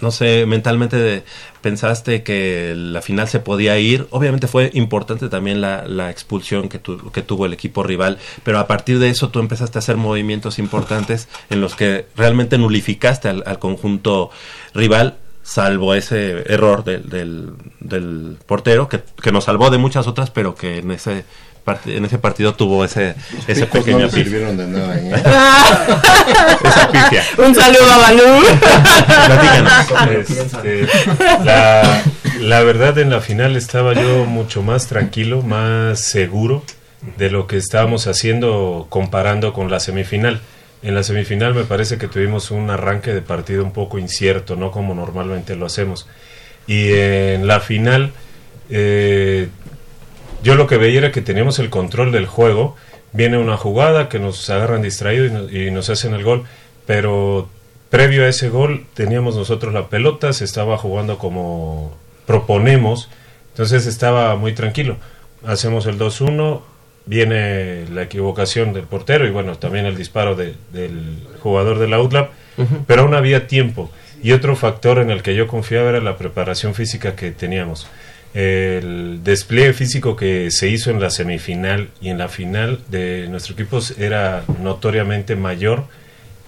no sé, mentalmente pensaste que la final se podía ir? Obviamente fue importante también la, la expulsión que, tu- que tuvo el equipo rival, pero a partir de eso tú empezaste a hacer movimientos importantes en los que realmente nulificaste al, conjunto rival salvo ese error del, del, del portero que, que nos salvó de muchas otras pero que en ese en ese partido tuvo ese ese picos pequeño no le pif. sirvieron de nada, ¿eh? esa pifia Un saludo a Balú. Este, la, la verdad en la final estaba yo mucho más tranquilo, más seguro de lo que estábamos haciendo comparando con la semifinal. En la semifinal me parece que tuvimos un arranque de partido un poco incierto, no como normalmente lo hacemos. Y en la final eh, yo lo que veía era que teníamos el control del juego. Viene una jugada que nos agarran distraídos y, nos- y nos hacen el gol, pero previo a ese gol teníamos nosotros la pelota, se estaba jugando como proponemos, entonces estaba muy tranquilo. Hacemos el 2-1, viene la equivocación del portero y bueno, también el disparo de- del jugador de la UTLAP, Ujú. pero aún había tiempo. Y otro factor en el que yo confiaba era la preparación física que teníamos. El despliegue físico que se hizo en la semifinal y en la final de nuestro equipo era notoriamente mayor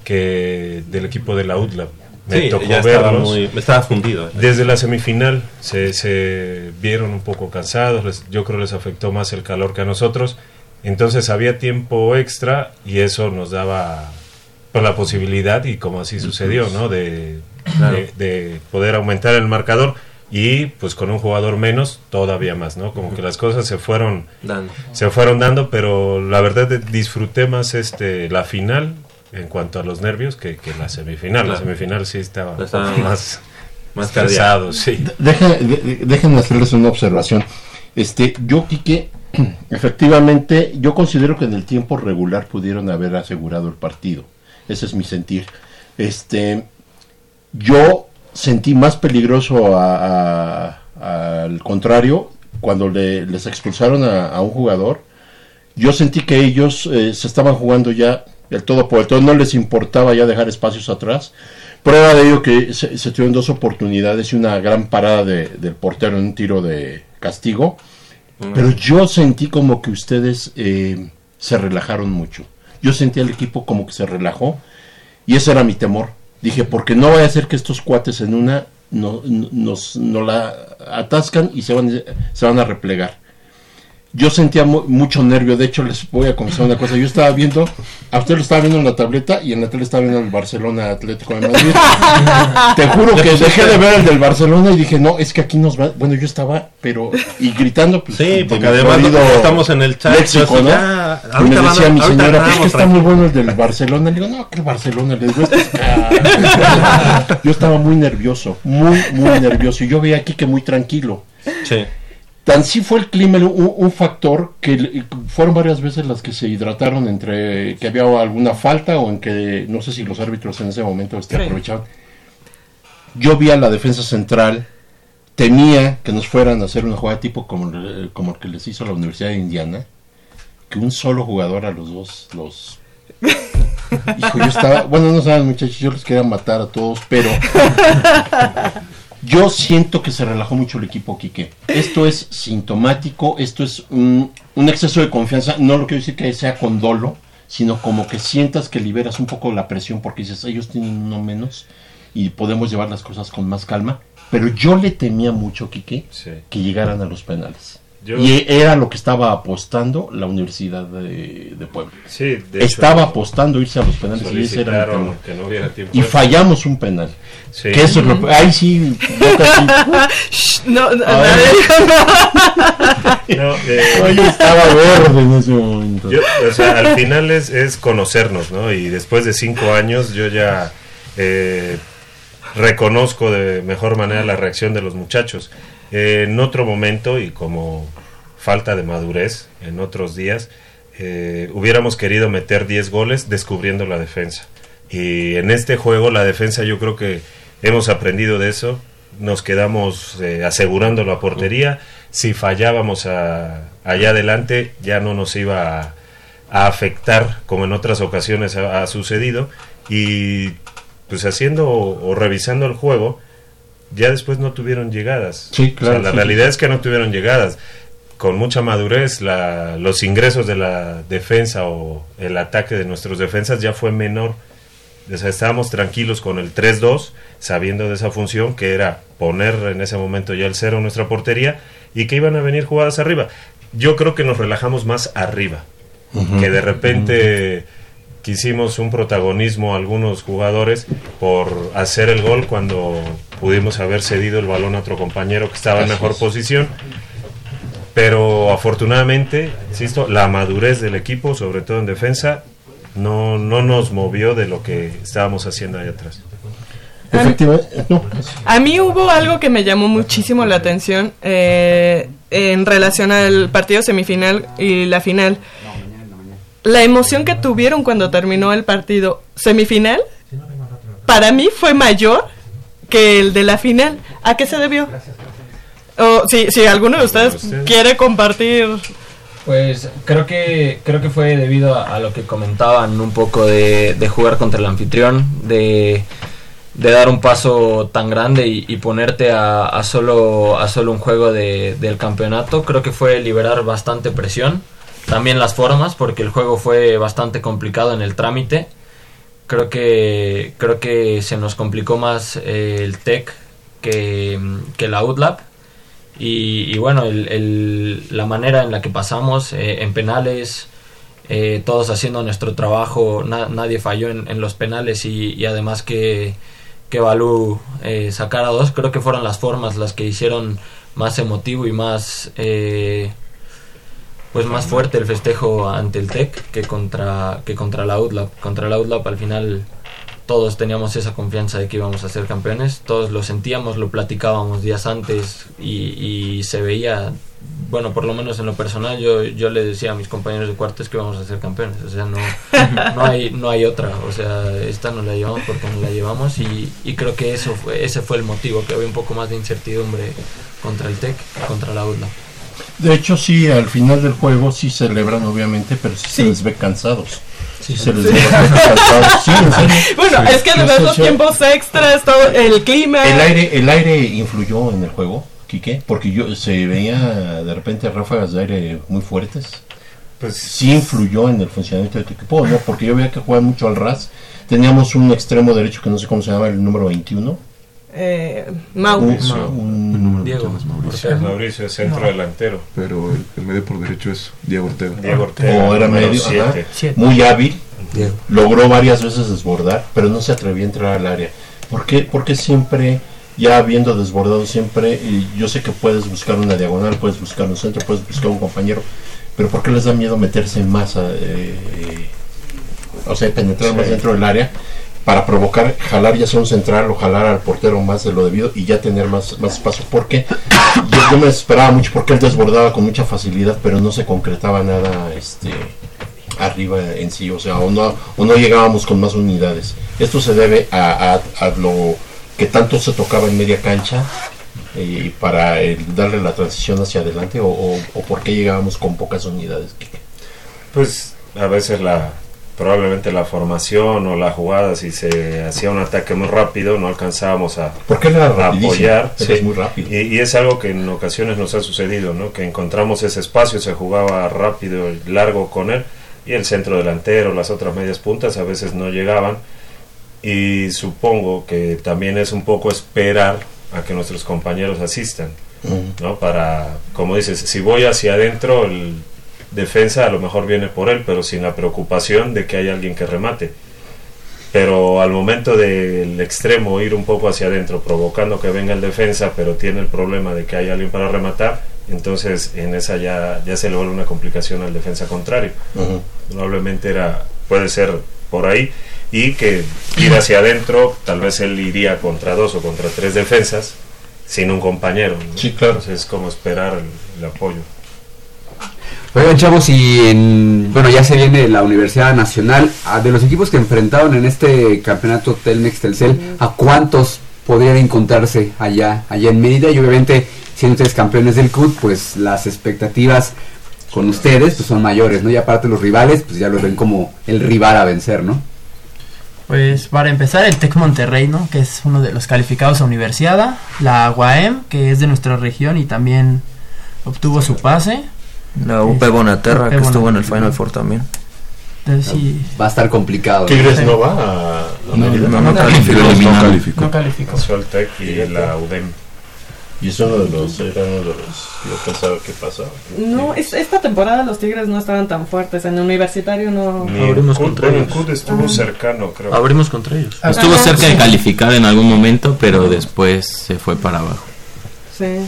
que del equipo de la UTLAP. Me Sí, tocó ya estaba verlos. muy- estaba fundido. Desde la semifinal se, se vieron un poco cansados, les- yo creo les afectó más el calor que a nosotros. Entonces había tiempo extra y eso nos daba pues, la posibilidad, y como así sucedió, ¿no? De, Claro. de, de poder aumentar el marcador y pues con un jugador menos todavía más, ¿no? Como que las cosas se fueron Dando. se fueron dando, pero la verdad eh, disfruté más este la final en cuanto a los nervios que, que la semifinal. La semifinal sí estaba, poco más- más, sí. Deja- de- déjenme hacerles una observación. Este, yo, Quique, efectivamente, yo considero que en el tiempo regular pudieron haber asegurado el partido. Ese es mi sentir. Este, yo sentí más peligroso a- a- al contrario cuando le- les expulsaron a, a un jugador. Yo sentí que ellos eh, se estaban jugando ya el todo por el todo, no les importaba ya dejar espacios atrás. Prueba de ello que se, se tuvieron dos oportunidades y una gran parada de- del portero en un tiro de castigo. Pero yo sentí como que ustedes eh, se relajaron mucho. Yo sentí al equipo como que se relajó y ese era mi temor. Dije, porque no vaya a ser que estos cuates en una no, no- nos, no la atascan y se van, se van a replegar. Yo sentía mu- mucho nervio, de hecho les voy a confesar una cosa, yo estaba viendo, a usted lo estaba viendo en la tableta y en la tele estaba viendo el Barcelona Atlético de Madrid. Te juro que dejé de ver el del Barcelona y dije, no, es que aquí nos va, bueno, yo estaba, pero, y gritando, pues, Sí, porque además estamos en el chat, léxico, ¿no? ya, Y me van- decía mi señora, pues es que está tranquilo". muy bueno el del Barcelona. Le digo, no, que el Barcelona. Le digo, "Este es ca-". yo estaba muy nervioso, muy, muy nervioso. Y yo veía aquí que muy tranquilo. Sí. Tan sí fue el clima un, un factor que fueron varias veces las que se hidrataron entre que había alguna falta o en que no sé si los árbitros en ese momento este, Sí. aprovechaban. Yo vi a la defensa central, temía que nos fueran a hacer una jugada tipo como, el- como el que les hizo la Universidad de Indiana, que un solo jugador a los dos los Hijo, yo estaba, bueno, no saben muchachos, yo les quería matar a todos, pero yo siento que se relajó mucho el equipo Quique. Esto es sintomático, esto es un, un exceso de confianza, no lo quiero decir que sea con dolo, sino como que sientas que liberas un poco la presión porque dices, ellos tienen uno menos y podemos llevar las cosas con más calma. Pero yo le temía mucho, Quique, que llegaran a los penales. Yo- Y era lo que estaba apostando la Universidad de, de Puebla. Sí, de hecho, estaba apostando irse a los penales y ese era temor. que no hubiera tiempo. Y fallamos un penal. Sí. Que eso es lo- ahí sí, no, no, A ver. No, eh, Ay, yo estaba verde en ese momento. Yo, o sea, al final es, es conocernos, ¿no? Y después de cinco años yo ya eh, reconozco de mejor manera la reacción de los muchachos. Eh, en otro momento y como falta de madurez en otros días, eh, hubiéramos querido meter 10 goles descubriendo la defensa. Y en este juego la defensa yo creo que hemos aprendido de eso. Nos quedamos eh, asegurando la portería. Si fallábamos a- allá adelante ya no nos iba a, afectar como en otras ocasiones ha, sucedido. Y pues haciendo o revisando el juego, ya después no tuvieron llegadas. Sí, claro, O sea, la sí, realidad es que no tuvieron llegadas. Con mucha madurez, la- los ingresos de la defensa o el ataque de nuestros defensas ya fue menor. O sea, estábamos tranquilos con el 3-2, sabiendo de esa función que era poner en ese momento ya el cero en nuestra portería y que iban a venir jugadas arriba. Yo creo que nos relajamos más arriba, que de repente quisimos un protagonismo a algunos jugadores por hacer el gol cuando pudimos haber cedido el balón a otro compañero que estaba en mejor posición. Pero afortunadamente, insisto, la madurez del equipo, sobre todo en defensa, no, no nos movió de lo que estábamos haciendo ahí atrás. Efectivamente, no. A mí hubo algo que me llamó muchísimo la atención eh, en relación al partido semifinal y la final. La emoción que tuvieron cuando terminó el partido semifinal, para mí fue mayor que el de la final. ¿A qué se debió? O si, si alguno de ustedes quiere compartir Pues creo que creo que fue debido a, a lo que comentaban un poco de, de jugar contra el anfitrión, de, de dar un paso tan grande y, y ponerte a, a solo a solo un juego de- del campeonato. Creo que fue liberar bastante presión. También las formas, porque el juego fue bastante complicado en el trámite. Creo que creo que se nos complicó más eh, el TEC que, que la UTLAP. Y, y bueno, el- el- la manera en la que pasamos eh, en penales, eh, todos haciendo nuestro trabajo, na- nadie falló en, los penales y, y además que, que Balú eh, sacara dos, creo que fueron las formas las que hicieron más emotivo y más eh, pues más fuerte el festejo ante el TEC que contra que contra la UTLAP. Contra la UTLAP al final todos teníamos esa confianza de que íbamos a ser campeones, todos lo sentíamos, lo platicábamos días antes y, y se veía bueno, por lo menos en lo personal, yo, yo le decía a mis compañeros de cuartos que vamos a ser campeones. O sea, no, no, hay, no hay otra. O sea, esta no la llevamos porque no la llevamos y, y creo que eso fue, ese fue el motivo, que había un poco más de incertidumbre contra el TEC, contra la UDLA. De hecho, sí, al final del juego sí celebran, obviamente, pero sí, se les ve cansados. Sí, se les ve cansados. Sí, en serio. Bueno, es que además los tiempos extras, todo el clima. El aire, el aire influyó en el juego, Quique, porque yo se veía de repente ráfagas de aire muy fuertes. Pues sí influyó en el funcionamiento de tu equipo, ¿no? Porque yo veía que jugaban mucho al ras. Teníamos un extremo derecho que no sé cómo se llama, el número 21. Eh, Mau. Un- un- Diego. Mauricio. Mauricio, centro delantero. Pero el, el medio por derecho es Diego Ortega. Diego Ortega. o era medio, siete. muy hábil, logró varias veces desbordar, pero no se atrevía a entrar al área. ¿Por qué? Porque siempre, ya habiendo desbordado siempre, y yo sé que puedes buscar una diagonal, puedes buscar un centro, puedes buscar un compañero, pero ¿por qué les da miedo meterse más, a, eh, o sea, penetrar Sí. más dentro del área? Para provocar, jalar ya sea un central o jalar al portero más de lo debido y ya tener más, más espacio. Porque yo, yo me esperaba mucho porque él desbordaba con mucha facilidad, pero no se concretaba nada este arriba en sí, o sea, o no, o no llegábamos con más unidades. Esto se debe a, a- a lo que tanto se tocaba en media cancha eh, para el darle la transición hacia adelante o, o, o por qué llegábamos con pocas unidades. Pues a veces la probablemente la formación o la jugada si se hacía un ataque muy rápido no alcanzábamos a, Porque era a apoyar sí. es muy rápido. Y, y es algo que en ocasiones nos ha sucedido ¿no? que encontramos ese espacio se jugaba rápido y largo con él y el centro delantero las otras medias puntas a veces no llegaban y supongo que también es un poco esperar a que nuestros compañeros asistan ¿no? Para, como dices, si voy hacia adentro, el defensa a lo mejor viene por él, pero sin la preocupación de que hay alguien que remate. Pero al momento del extremo ir un poco hacia adentro, provocando que venga el defensa, pero tiene el problema de que hay alguien para rematar, entonces en esa ya, ya se le vuelve una complicación al defensa contrario. Probablemente era, puede ser por ahí, y que ir hacia adentro, tal vez él iría contra dos o contra tres defensas, sin un compañero. ¿no? Sí, claro. Entonces es como esperar el, el apoyo. Oigan, chavos, y en, bueno, ya se viene la Universidad Nacional. Ah, De los equipos que enfrentaron en este campeonato Telmex Telcel, ¿a cuántos podrían encontrarse allá, allá en Mérida? Y obviamente, siendo ustedes campeones del CUT, pues las expectativas con ustedes pues son mayores, ¿no? Y aparte los rivales, pues ya los ven como el rival a vencer, ¿no? Pues para empezar el TEC Monterrey, ¿no? Que es uno de los calificados a Universidad. La UAM, que es de nuestra región y también obtuvo su pase. La UP Es- Bonaterra, UP que estuvo en el. Final Four también. Sí. Va a estar complicado. Tigres no va a, a No, no, no calificó. No calificó. No calificó. Pasó el TEC y la UDEM. Y es uno de los, era uno de los, yo pensaba que pasaba. No, es- esta temporada los Tigres no estaban tan fuertes. En el universitario no. Ni Abrimos contra ellos. Estuvo Ah. cercano, creo. Abrimos contra ellos. Estuvo cerca de calificar en algún momento, pero después se fue para abajo. Sí.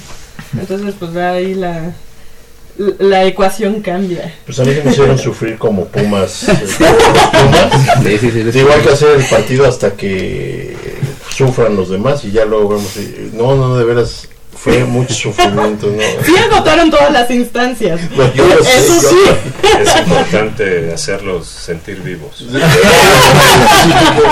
Entonces, pues ahí la, la ecuación cambia. Pues a mí me hicieron sufrir como Pumas. eh, Pumas. Sí, sí, sí, les- Igual que hacer el partido hasta que sufran los demás y ya luego vemos. eh, No, no, de veras, fue mucho sufrimiento. ¿no? Sí agotaron todas las instancias. Bueno, yo lo sé, Eso yo- sí. Es importante hacerlos sentir vivos. De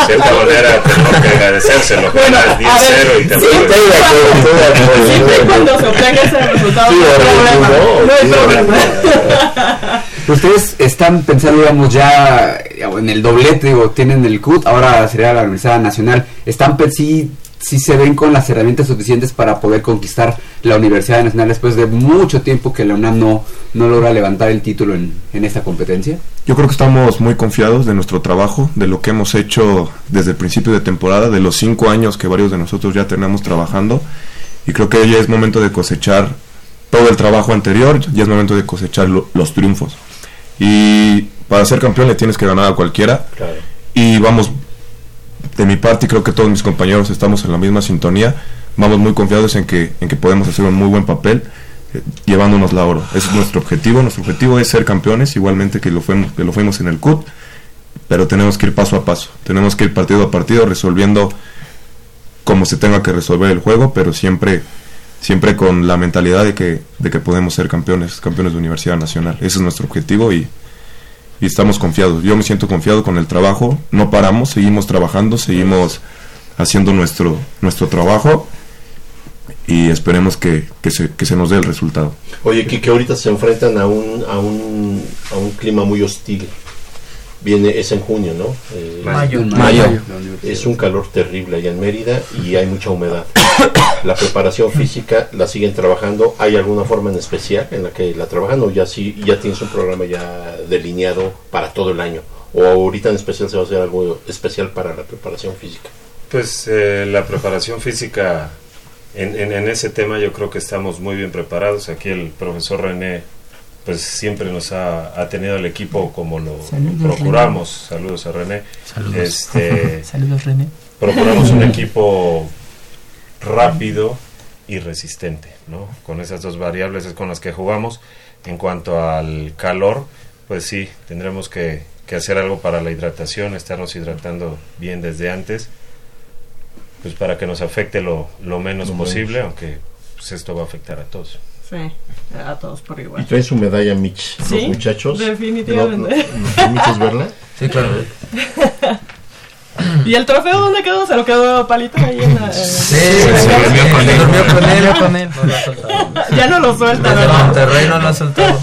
cierta manera tenemos que agradecérselo. Bueno, a 10-0 y te sí, vuelves- Estoy de acuerdo, estoy de acuerdo. Siempre y cuando se obtenga ese resultado, Sí, no hay problema. no, No hay sí, problema. Ustedes están pensando, digamos, ya en el doblete, digo, tienen el CUT, ahora sería la Universidad Nacional. ¿Están, sí, sí se ven con las herramientas suficientes para poder conquistar la Universidad Nacional después de mucho tiempo que la UNAM no, no logra levantar el título en, en esta competencia? Yo creo que estamos muy confiados de nuestro trabajo, de lo que hemos hecho desde el principio de temporada, de los cinco años que varios de nosotros ya tenemos trabajando. Y creo que ya es momento de cosechar todo el trabajo anterior, ya es momento de cosechar lo- los triunfos. Y para ser campeón le tienes que ganar a cualquiera. Claro. Y vamos, de mi parte, creo que todos mis compañeros estamos en la misma sintonía. Vamos muy confiados en que, en que podemos hacer un muy buen papel eh, llevándonos la oro. Ese es nuestro objetivo. Nuestro objetivo es ser campeones, igualmente que lo fuimos, que lo fuimos en el CUT, pero tenemos que ir paso a paso. Tenemos que ir partido a partido resolviendo como se tenga que resolver el juego, pero siempre siempre con la mentalidad de que, de que podemos ser campeones, campeones de Universidad Nacional. Ese es nuestro objetivo y, y estamos confiados. Yo me siento confiado con el trabajo, no paramos, seguimos trabajando, seguimos haciendo nuestro, nuestro trabajo y esperemos que, que, se, que se nos dé el resultado. Oye, que ahorita se enfrentan a un, a un, a un clima muy hostil. Viene, es en junio, ¿no? Eh, Mayo. Mayo. Es un calor terrible allá en Mérida y hay mucha humedad. La preparación física la siguen trabajando. ¿Hay alguna forma en especial en la que la trabajan o ya sí ya tienes un programa ya delineado para todo el año? ¿O ahorita en especial se va a hacer algo especial para la preparación física? Pues eh, la preparación física, en, en, en, ese tema yo creo que estamos muy bien preparados. Aquí el profesor René, pues siempre nos ha, ha tenido el equipo como lo, Saludos, procuramos. Saludos a René. Saludos. Este, Saludos, René. Procuramos un equipo rápido y resistente, ¿no? Con esas dos variables es con las que jugamos. En cuanto al calor, pues sí, tendremos que, que hacer algo para la hidratación, estarnos hidratando bien desde antes pues para que nos afecte lo, lo menos Lo posible, menos. aunque pues, esto va a afectar a todos. Sí, a todos por igual. Y trae su medalla, Mitch, Sí, los muchachos. definitivamente. ¿No- no- ¿Permites verla? Sí, claro. ¿Y el trofeo dónde quedó? ¿Se lo quedó Palito ahí en la... Sí, se durmió con él. Durmió con él. Durmió con él. ya no lo suelta, Desde ¿verdad? Monterrey no lo ha soltado.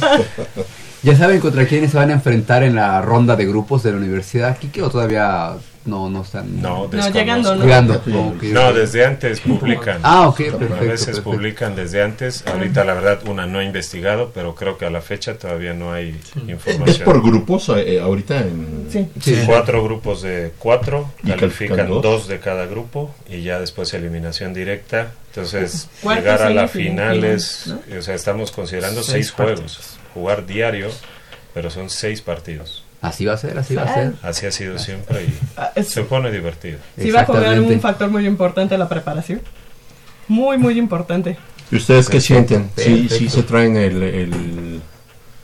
¿Ya saben contra quiénes se van a enfrentar en la ronda de grupos de la universidad? ¿Kike o todavía no, no están? No, No, llegando, ¿no? Llegando. No, desde antes publican. Ah, ok, perfecto, A veces perfecto. publican desde antes. Ahorita, la verdad, una no he investigado, pero creo que a la fecha todavía no hay información. ¿Es por grupos eh, ahorita? En... Sí. Sí, Cuatro grupos de cuatro, ¿Y califican califican dos? dos? de cada grupo y ya después eliminación directa. Entonces, llegar a las semifinales, finales, o sea, estamos considerando Seis juegos, jugar diario, pero son seis partidos. Así va a ser, así va a ser. Así ha sido siempre y Ah, se pone divertido. Sí va a jugar un factor muy importante la preparación. Muy, muy importante. ¿Y ustedes qué sienten? ¿Sí, sí se traen el, el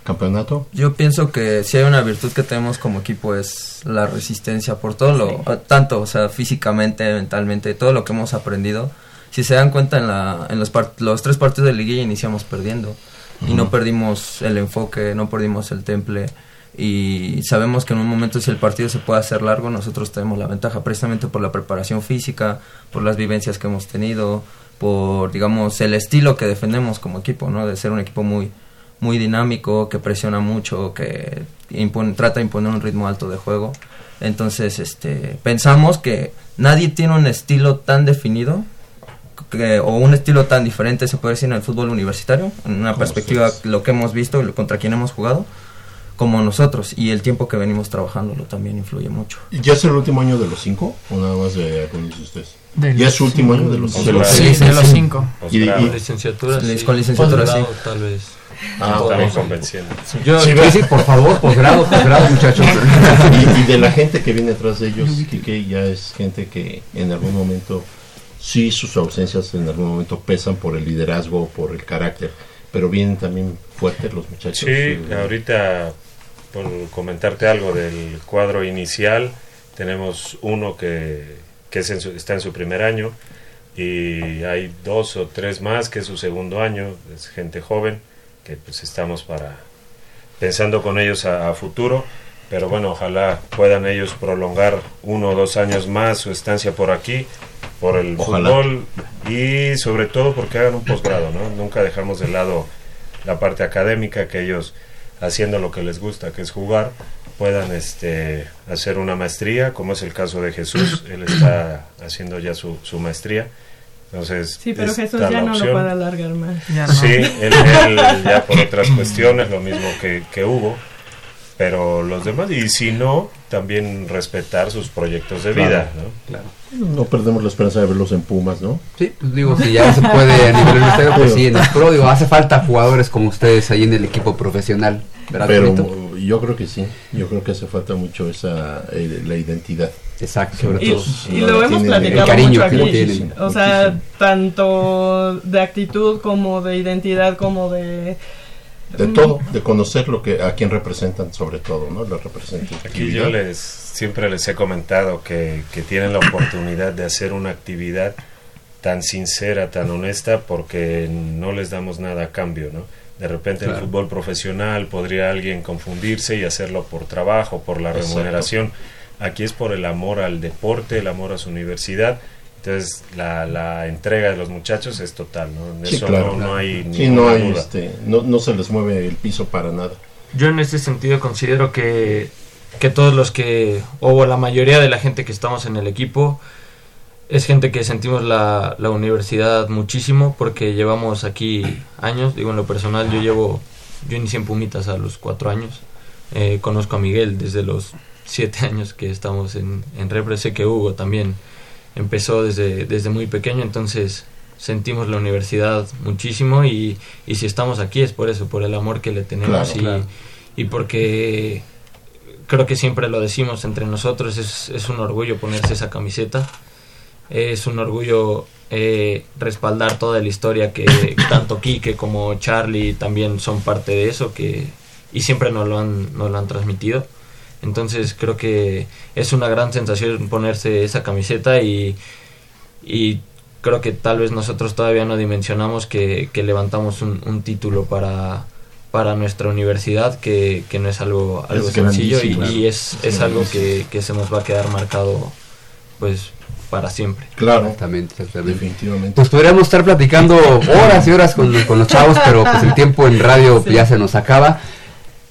campeonato? Yo pienso que si hay una virtud que tenemos como equipo es la resistencia por todo lo, a- tanto, o sea, físicamente, mentalmente, todo lo que hemos aprendido. Si se dan cuenta en, la, en los, part- los tres partidos de liguilla iniciamos perdiendo y no Ujú. perdimos el enfoque, no perdimos el temple y sabemos que en un momento si el partido se puede hacer largo nosotros tenemos la ventaja precisamente por la preparación física, por las vivencias que hemos tenido, por digamos el estilo que defendemos como equipo, ¿no? De ser un equipo muy muy dinámico, que presiona mucho, que impone- trata de imponer un ritmo alto de juego. Entonces, este, pensamos que nadie tiene un estilo tan definido que- o un estilo tan diferente, se puede decir, en el fútbol universitario, en una perspectiva, lo que hemos visto y lo- contra quien hemos jugado, como nosotros. Y el tiempo que venimos trabajándolo también influye mucho. ¿Y ¿Ya es el último año de los cinco? ¿O nada más de algunos de ustedes? De ¿Ya es su último año de los cinco. Sí, de los cinco. Y, y- Con licenciatura, Sí, con licenciatura, sí. tal vez. Ah, Estamos ok. convenciendo. Yo, Sí, Sí, sí, por favor, posgrado, posgrado, muchachos. y, y de la gente que viene atrás de ellos, que ya es gente que en algún momento, sí, sus ausencias en algún momento pesan por el liderazgo, por el carácter, pero vienen también fuertes los muchachos. Sí, ahorita por comentarte algo del cuadro inicial, tenemos uno que, que es en su- está en su primer año y hay dos o tres más que es su segundo año, es gente joven que pues estamos para pensando con ellos a futuro, pero bueno, ojalá puedan ellos prolongar uno o dos años más su estancia por aquí, por el Ojalá. fútbol y sobre todo porque hagan un posgrado, ¿no? Nunca dejamos de lado la parte académica que ellos haciendo lo que les gusta, que es jugar, puedan este hacer una maestría, como es el caso de Jesús, él está haciendo ya su, su maestría. Entonces, Sí, pero Jesús ya no lo opción. puede alargar más. Ya no. Sí, él, él ya por otras cuestiones, lo mismo que, que Hugo, pero los demás, y si no, también respetar sus proyectos de vida, Claro, ¿no? No perdemos la esperanza de verlos en Pumas, ¿no? Sí, pues digo, si ya se puede a nivel universitario, pues sí, en el pro, digo, hace falta jugadores como ustedes ahí en el equipo profesional, ¿verdad, Pero yo creo que sí, yo creo que hace falta mucho esa eh, la identidad. Exacto, sobre Y, todo. y no lo hemos platicado el cariño mucho aquí. tienen. O sea, tanto de actitud como de identidad, como de... De todo, de conocer lo que a quién representan sobre todo, ¿no? La representatividad. Aquí yo les siempre les he comentado que, que tienen la oportunidad de hacer una actividad tan sincera, tan honesta, porque no les damos nada a cambio, ¿no? De repente en el fútbol profesional podría alguien confundirse y hacerlo por trabajo, por la Exacto. remuneración. Aquí es por el amor al deporte, el amor a su universidad. Entonces la, la entrega de los muchachos es total, ¿no? En Sí, Eso claro. no, no hay Sí, no hay, duda. este, no, no se les mueve el piso para nada. Yo en este sentido considero que, que todos los que, o la mayoría de la gente que estamos en el equipo, es gente que sentimos la, la universidad muchísimo porque llevamos aquí años. Digo, en lo personal, yo llevo, yo inicié en Pumitas a los cuatro años. Eh, conozco a Miguel desde los siete años que estamos en, en Repre. Sé que Hugo también empezó desde, desde muy pequeño, entonces sentimos la universidad muchísimo y, y si estamos aquí es por eso, por el amor que le tenemos Claro, y, claro. y porque creo que siempre lo decimos entre nosotros, es, es un orgullo ponerse esa camiseta, es un orgullo eh, respaldar toda la historia que tanto Quique como Charlie también son parte de eso que y siempre nos lo han, nos lo han transmitido. Entonces creo que es una gran sensación ponerse esa camiseta y, y creo que tal vez nosotros todavía no dimensionamos que, que levantamos un, un título para, para nuestra universidad, que, que no es algo, algo Es sencillo y, es, algo que, que se nos va a quedar marcado pues para siempre. Claro. Exactamente, exactamente. Definitivamente. Pues podríamos estar platicando horas y horas con, con los chavos, pero pues el tiempo en radio ya se nos acaba.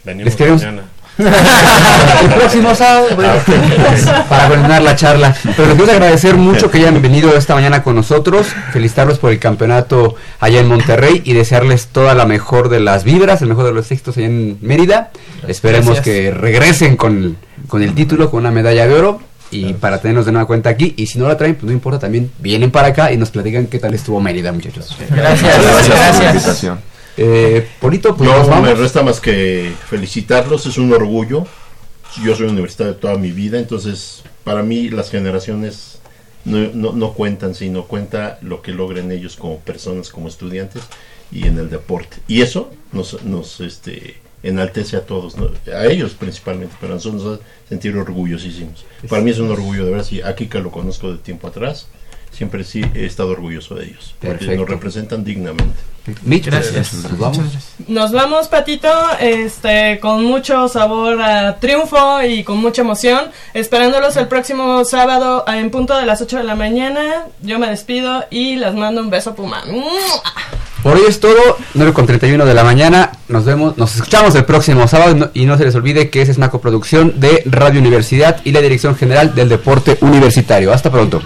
Venimos Les queremos- mañana. el próximo sábado bueno, para coordinar la charla. Pero les quiero agradecer mucho que hayan venido esta mañana con nosotros, felicitarlos por el campeonato allá en Monterrey y desearles toda la mejor de las vibras, el mejor de los éxitos allá en Mérida. Esperemos Gracias. que regresen con, con el título, con una medalla de oro. Y para tenernos de nueva cuenta aquí, y si no la traen, pues no importa, también vienen para acá y nos platican qué tal estuvo Mérida, muchachos. Gracias, por la gracias. Eh, Polito, pues no nos vamos. me resta más que felicitarlos, es un orgullo. Yo soy universitario toda mi vida, entonces para mí las generaciones no, no, no cuentan, sino cuenta lo que logren ellos como personas, como estudiantes y en el deporte. Y eso nos, nos este, enaltece a todos, ¿no? a ellos principalmente, pero a nosotros nos hace sentir orgullosísimos. Para mí es un orgullo, de verdad, sí, aquí que lo conozco de tiempo atrás, siempre sí he estado orgulloso de ellos, porque Perfecto. nos representan dignamente. Mitch, Gracias. Nos vamos. Nos vamos, Patito, este, con mucho sabor a triunfo y con mucha emoción. Esperándolos el próximo sábado en punto de las 8 de la mañana. Yo me despido y les mando un beso, Puma. Por hoy es todo, 9 con 31 de la mañana. Nos vemos, nos escuchamos el próximo sábado y no, y no se les olvide que esa es una coproducción de Radio Universidad y la Dirección General del Deporte Universitario. Hasta pronto.